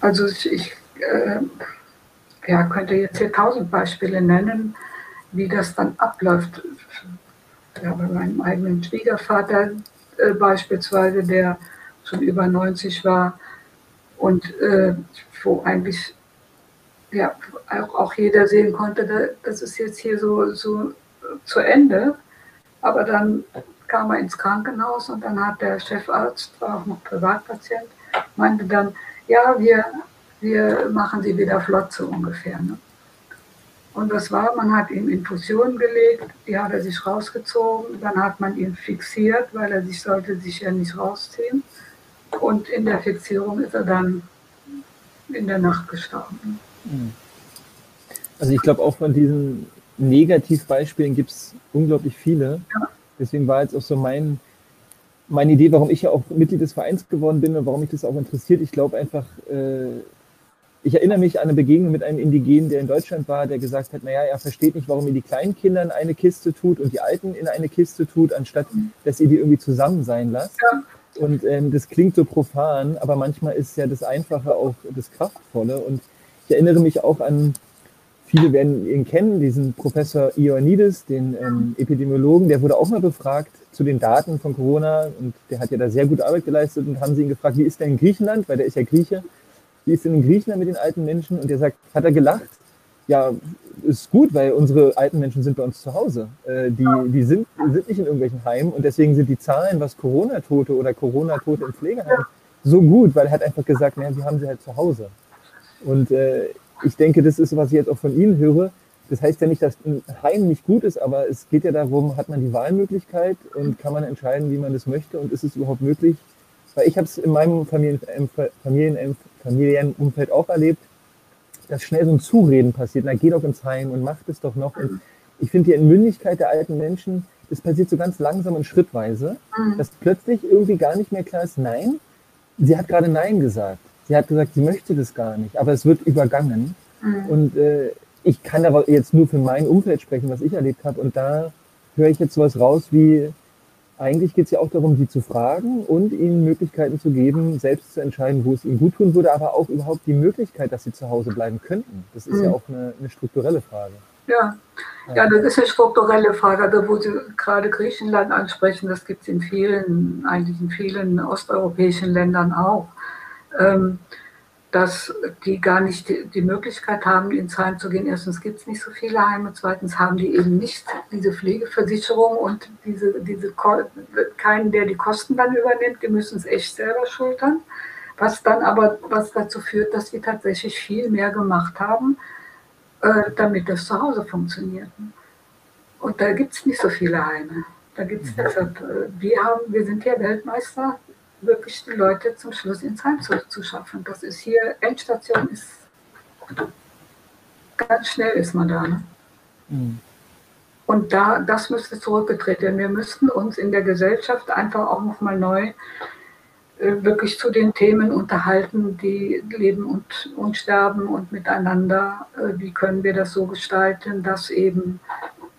Also ich äh, ja, könnte jetzt hier tausend Beispiele nennen, wie das dann abläuft. Ja, bei meinem eigenen Schwiegervater äh, beispielsweise, der schon über 90 war und äh, wo eigentlich ja, auch, auch jeder sehen konnte, das ist jetzt hier so, so zu Ende. Aber dann kam er ins Krankenhaus und dann hat der Chefarzt, war auch noch Privatpatient, meinte dann, ja, wir, wir machen sie wieder flott so ungefähr. Ne? Und das war, man hat ihm Infusionen gelegt, die hat er sich rausgezogen, dann hat man ihn fixiert, weil er sich sollte sich ja nicht rausziehen. Und in der Fixierung ist er dann in der Nacht gestorben. Hm. Also ich glaube auch von diesen Negativbeispielen gibt es unglaublich viele. Ja. Deswegen war jetzt auch so mein, meine Idee, warum ich ja auch Mitglied des Vereins geworden bin und warum mich das auch interessiert. Ich glaube einfach, äh, ich erinnere mich an eine Begegnung mit einem Indigenen, der in Deutschland war, der gesagt hat, naja, er versteht nicht, warum ihr die kleinen Kinder in eine Kiste tut und die Alten in eine Kiste tut, anstatt dass ihr die irgendwie zusammen sein lasst. Ja. Und ähm, das klingt so profan, aber manchmal ist ja das Einfache auch das Kraftvolle. Und ich erinnere mich auch an Viele werden ihn kennen, diesen Professor Ioannidis, den ähm, Epidemiologen, der wurde auch mal befragt zu den Daten von Corona. Und der hat ja da sehr gute Arbeit geleistet. Und haben sie ihn gefragt, wie ist denn in Griechenland, weil der ist ja Grieche, wie ist denn in Griechenland mit den alten Menschen? Und der sagt, hat er gelacht, ja, ist gut, weil unsere alten Menschen sind bei uns zu Hause. Äh, die die sind, sind nicht in irgendwelchen Heimen und deswegen sind die Zahlen, was Corona-Tote oder Corona-Tote im Pflegeheim, so gut, weil er hat einfach gesagt, naja, wir haben sie halt zu Hause. Und äh, ich denke, das ist, was ich jetzt auch von Ihnen höre. Das heißt ja nicht, dass ein Heim nicht gut ist, aber es geht ja darum, hat man die Wahlmöglichkeit und kann man entscheiden, wie man das möchte und ist es überhaupt möglich? Weil ich habe es in meinem Familien, Familien, Familienumfeld auch erlebt, dass schnell so ein Zureden passiert. Na, geh doch ins Heim und mach das doch noch. Und ich finde die Entmündigkeit der alten Menschen, das passiert so ganz langsam und schrittweise, mhm. dass plötzlich irgendwie gar nicht mehr klar ist, nein, sie hat gerade Nein gesagt. Sie hat gesagt, sie möchte das gar nicht, aber es wird übergangen. Mhm. Und äh, ich kann aber jetzt nur für mein Umfeld sprechen, was ich erlebt habe. Und da höre ich jetzt sowas raus wie, eigentlich geht es ja auch darum, sie zu fragen und ihnen Möglichkeiten zu geben, selbst zu entscheiden, wo es ihnen gut tun würde, aber auch überhaupt die Möglichkeit, dass sie zu Hause bleiben könnten. Das ist mhm. ja auch eine, eine, strukturelle Frage. Ja. ja, das ist eine strukturelle Frage, also wo Sie gerade Griechenland ansprechen, das gibt es in vielen, eigentlich in vielen osteuropäischen Ländern auch ähm, dass die gar nicht die, die, Möglichkeit haben, ins Heim zu gehen. Erstens gibt es nicht so viele Heime, zweitens haben die eben nicht diese Pflegeversicherung und diese, diese keinen, der die Kosten dann übernimmt, die müssen es echt selber schultern. Was dann aber was dazu führt, dass sie tatsächlich viel mehr gemacht haben, äh, damit das zu Hause funktioniert. Und da gibt es nicht so viele Heime. Da gibt es, mhm. wir haben, wir sind ja Weltmeister wirklich die Leute zum Schluss ins Heim zu, zu schaffen. Das ist hier, Endstation ist ganz schnell ist man da. Ne? Mhm. Und da, das müsste zurückgedreht werden. Wir müssten uns in der Gesellschaft einfach auch nochmal neu äh, wirklich zu den Themen unterhalten, die leben und, und sterben und miteinander. Äh, wie können wir das so gestalten, dass eben,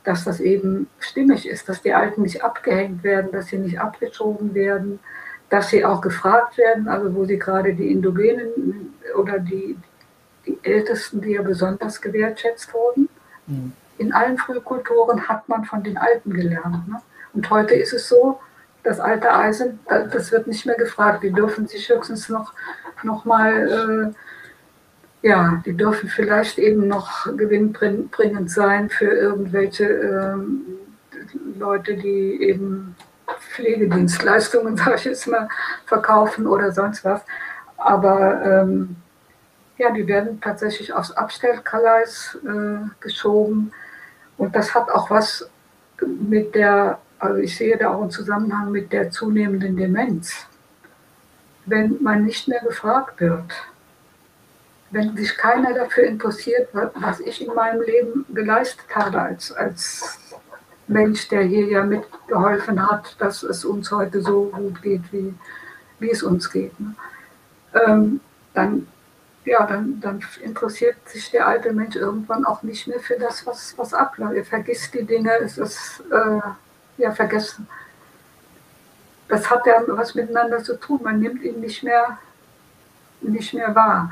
dass das eben stimmig ist, dass die Alten nicht abgehängt werden, dass sie nicht abgeschoben werden, dass sie auch gefragt werden, also wo sie gerade die Indogenen oder die, die Ältesten, die ja besonders gewertschätzt wurden. Mhm. In allen Frühkulturen hat man von den Alten gelernt. Ne? Und heute ist es so, das alte Eisen, das wird nicht mehr gefragt. Die dürfen sich höchstens noch, noch mal ja, die dürfen vielleicht eben noch gewinnbringend sein für irgendwelche ähm, Leute, die eben Pflegedienstleistungen, sage ich jetzt mal, verkaufen oder sonst was. Aber ähm, ja, die werden tatsächlich aufs Abstellgleis äh, geschoben. Und das hat auch was mit der, also ich sehe da auch einen Zusammenhang mit der zunehmenden Demenz. Wenn man nicht mehr gefragt wird, wenn sich keiner dafür interessiert, was ich in meinem Leben geleistet habe als, als Mensch, der hier ja mitgeholfen hat, dass es uns heute so gut geht, wie, wie es uns geht. Ne? Ähm, dann, ja, dann, dann interessiert sich der alte Mensch irgendwann auch nicht mehr für das, was, was abläuft. Er vergisst die Dinge, es ist äh, ja vergessen. Das hat ja was miteinander zu tun. Man nimmt ihn nicht mehr, nicht mehr wahr.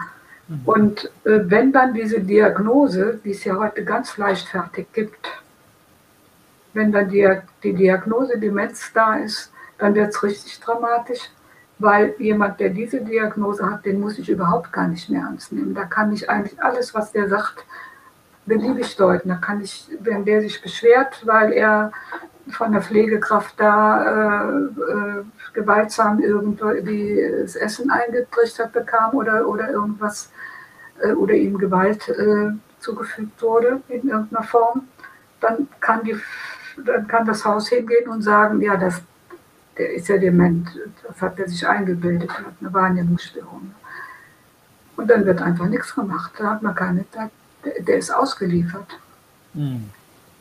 Mhm. Und äh, wenn dann diese Diagnose, die es ja heute ganz leichtfertig gibt, wenn dann die, die Diagnose Demenz da ist, dann wird es richtig dramatisch, weil jemand, der diese Diagnose hat, den muss ich überhaupt gar nicht mehr ernst nehmen. Da kann ich eigentlich alles, was der sagt, beliebig deuten. Da kann ich, wenn der sich beschwert, weil er von der Pflegekraft da äh, äh, gewaltsam irgendwie das Essen eingetrichtert bekam oder, oder irgendwas äh, oder ihm Gewalt äh, zugefügt wurde in irgendeiner Form, dann kann, die, dann kann das Haus hingehen und sagen, ja, das, der ist ja dement, das hat er sich eingebildet, hat eine Wahrnehmungsstörung. Und dann wird einfach nichts gemacht, da hat man keine, der, der ist ausgeliefert. Mhm.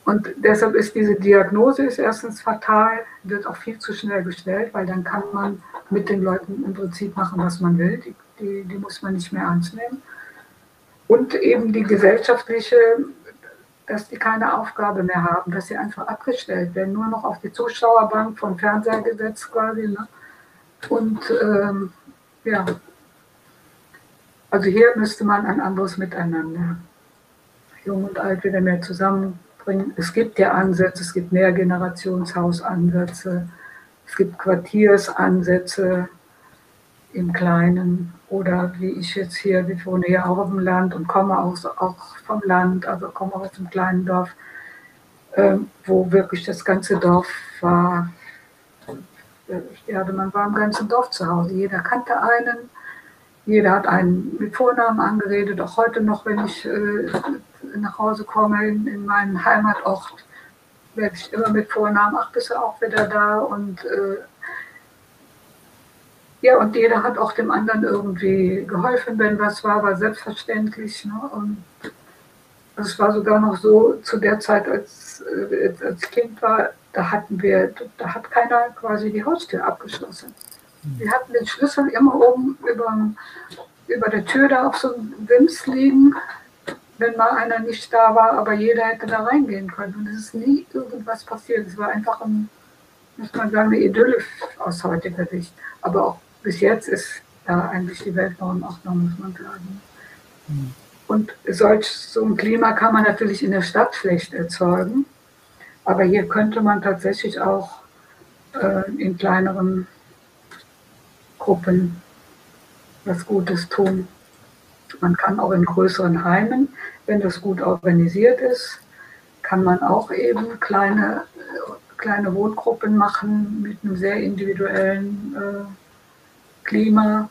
Und deshalb ist diese Diagnose ist erstens fatal, wird auch viel zu schnell gestellt, weil dann kann man mit den Leuten im Prinzip machen, was man will. Die, die, die muss man nicht mehr ernst nehmen. Und eben die gesellschaftliche, dass die keine Aufgabe mehr haben, dass sie einfach abgestellt werden, nur noch auf die Zuschauerbank vom Fernseher gesetzt quasi. Ne? Und ähm, ja, also hier müsste man ein anderes Miteinander, Jung und Alt, wieder mehr zusammen bringen. Es gibt ja Ansätze, es gibt Mehrgenerationshausansätze, es gibt Quartiersansätze im Kleinen oder wie ich jetzt hier, ich wohne ja auch auf dem Land und komme aus, auch vom Land, also komme aus einem kleinen Dorf, äh, wo wirklich das ganze Dorf war, ja, man war im ganzen Dorf zu Hause. Jeder kannte einen, jeder hat einen mit Vornamen angeredet, auch heute noch, wenn ich äh, nach Hause komme in, in meinen Heimatort, werde ich immer mit Vornamen, ach, bist du auch wieder da? Und äh, ja, und jeder hat auch dem anderen irgendwie geholfen, wenn was war, war selbstverständlich. Ne? Und es war sogar noch so zu der Zeit, als, äh, als Kind war, da hatten wir, da hat keiner quasi die Haustür abgeschlossen. Wir hatten den Schlüssel immer oben über, über der Tür da auf so einem Wims liegen wenn mal einer nicht da war, aber jeder hätte da reingehen können. Und es ist nie irgendwas passiert. Es war einfach, ein, muss man sagen, eine Idylle aus heutiger Sicht. Aber auch bis jetzt ist da eigentlich die Welt noch in Ordnung, muss man sagen. Mhm. Und solch so ein Klima kann man natürlich in der Stadt schlecht erzeugen. Aber hier könnte man tatsächlich auch äh, in kleineren Gruppen was Gutes tun. Man kann auch in größeren Heimen, wenn das gut organisiert ist, kann man auch eben kleine, kleine Wohngruppen machen mit einem sehr individuellen äh, Klima.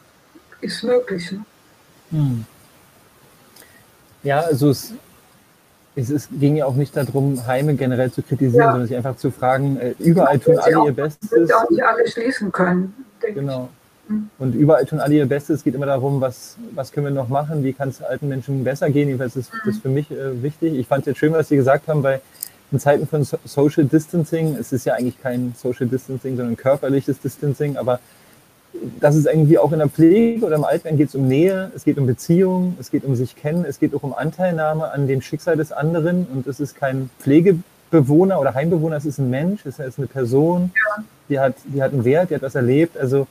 Ist möglich. Ne? Hm. Ja, also es, es, es, ging ja auch nicht darum, Heime generell zu kritisieren, ja. sondern sich einfach zu fragen, äh, überall tun alle auch, ihr Bestes. Sie auch nicht alle schließen können. Genau. Ich. Und überall tun alle ihr Bestes. Es geht immer darum, was, was können wir noch machen, wie kann es alten Menschen besser gehen. Jedenfalls ist das für mich äh, wichtig. Ich fand es jetzt schön, was Sie gesagt haben, weil in Zeiten von Social Distancing, es ist ja eigentlich kein Social Distancing, sondern körperliches Distancing, aber das ist irgendwie auch in der Pflege oder im Altwerden geht es um Nähe, es geht um Beziehung, es geht um sich kennen, es geht auch um Anteilnahme an dem Schicksal des anderen und es ist kein Pflegebewohner oder Heimbewohner, es ist ein Mensch, es ist eine Person, die hat, die hat einen Wert, die hat was erlebt. Also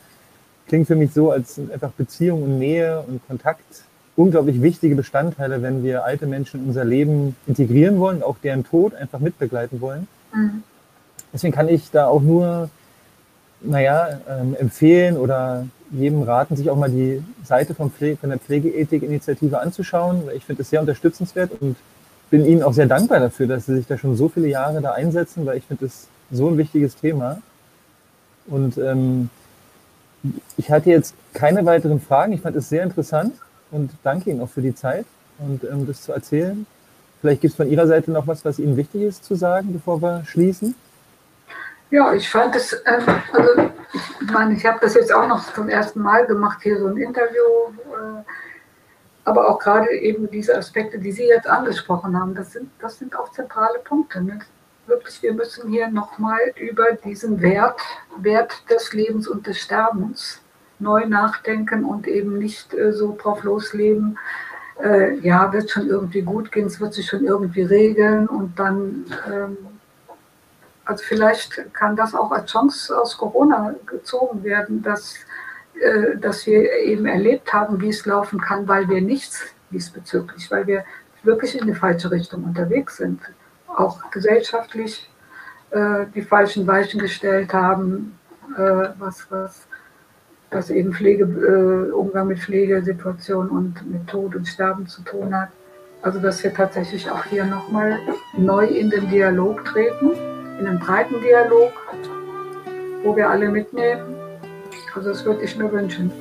klingt für mich so, als einfach Beziehung und Nähe und Kontakt unglaublich wichtige Bestandteile, wenn wir alte Menschen in unser Leben integrieren wollen, auch deren Tod einfach mitbegleiten wollen. Mhm. Deswegen kann ich da auch nur, naja, ähm, empfehlen oder jedem raten, sich auch mal die Seite vom Pflege, von der Pflegeethik-Initiative anzuschauen. Ich finde es sehr unterstützenswert und bin Ihnen auch sehr dankbar dafür, dass Sie sich da schon so viele Jahre da einsetzen, weil ich finde es so ein wichtiges Thema. Und ähm, ich hatte jetzt keine weiteren Fragen. Ich fand es sehr interessant und danke Ihnen auch für die Zeit und ähm, das zu erzählen. Vielleicht gibt es von Ihrer Seite noch was, was Ihnen wichtig ist zu sagen, bevor wir schließen. Ja, ich fand es, ähm, also ich meine, ich habe das jetzt auch noch zum ersten Mal gemacht, hier so ein Interview, äh, aber auch gerade eben diese Aspekte, die Sie jetzt angesprochen haben, das sind, das sind auch zentrale Punkte. Ne? Wirklich, wir müssen hier nochmal über diesen Wert, Wert des Lebens und des Sterbens neu nachdenken und eben nicht äh, so drauf losleben, äh, ja, wird schon irgendwie gut gehen, es wird sich schon irgendwie regeln und dann, ähm, also vielleicht kann das auch als Chance aus Corona gezogen werden, dass, äh, dass wir eben erlebt haben, wie es laufen kann, weil wir nichts diesbezüglich, weil wir wirklich in die falsche Richtung unterwegs sind, auch gesellschaftlich äh, die falschen Weichen gestellt haben, äh, was, was was eben Pflege, Umgang mit Pflegesituationen und mit Tod und Sterben zu tun hat. Also dass wir tatsächlich auch hier nochmal neu in den Dialog treten, in einen breiten Dialog, wo wir alle mitnehmen. Also das würde ich mir wünschen.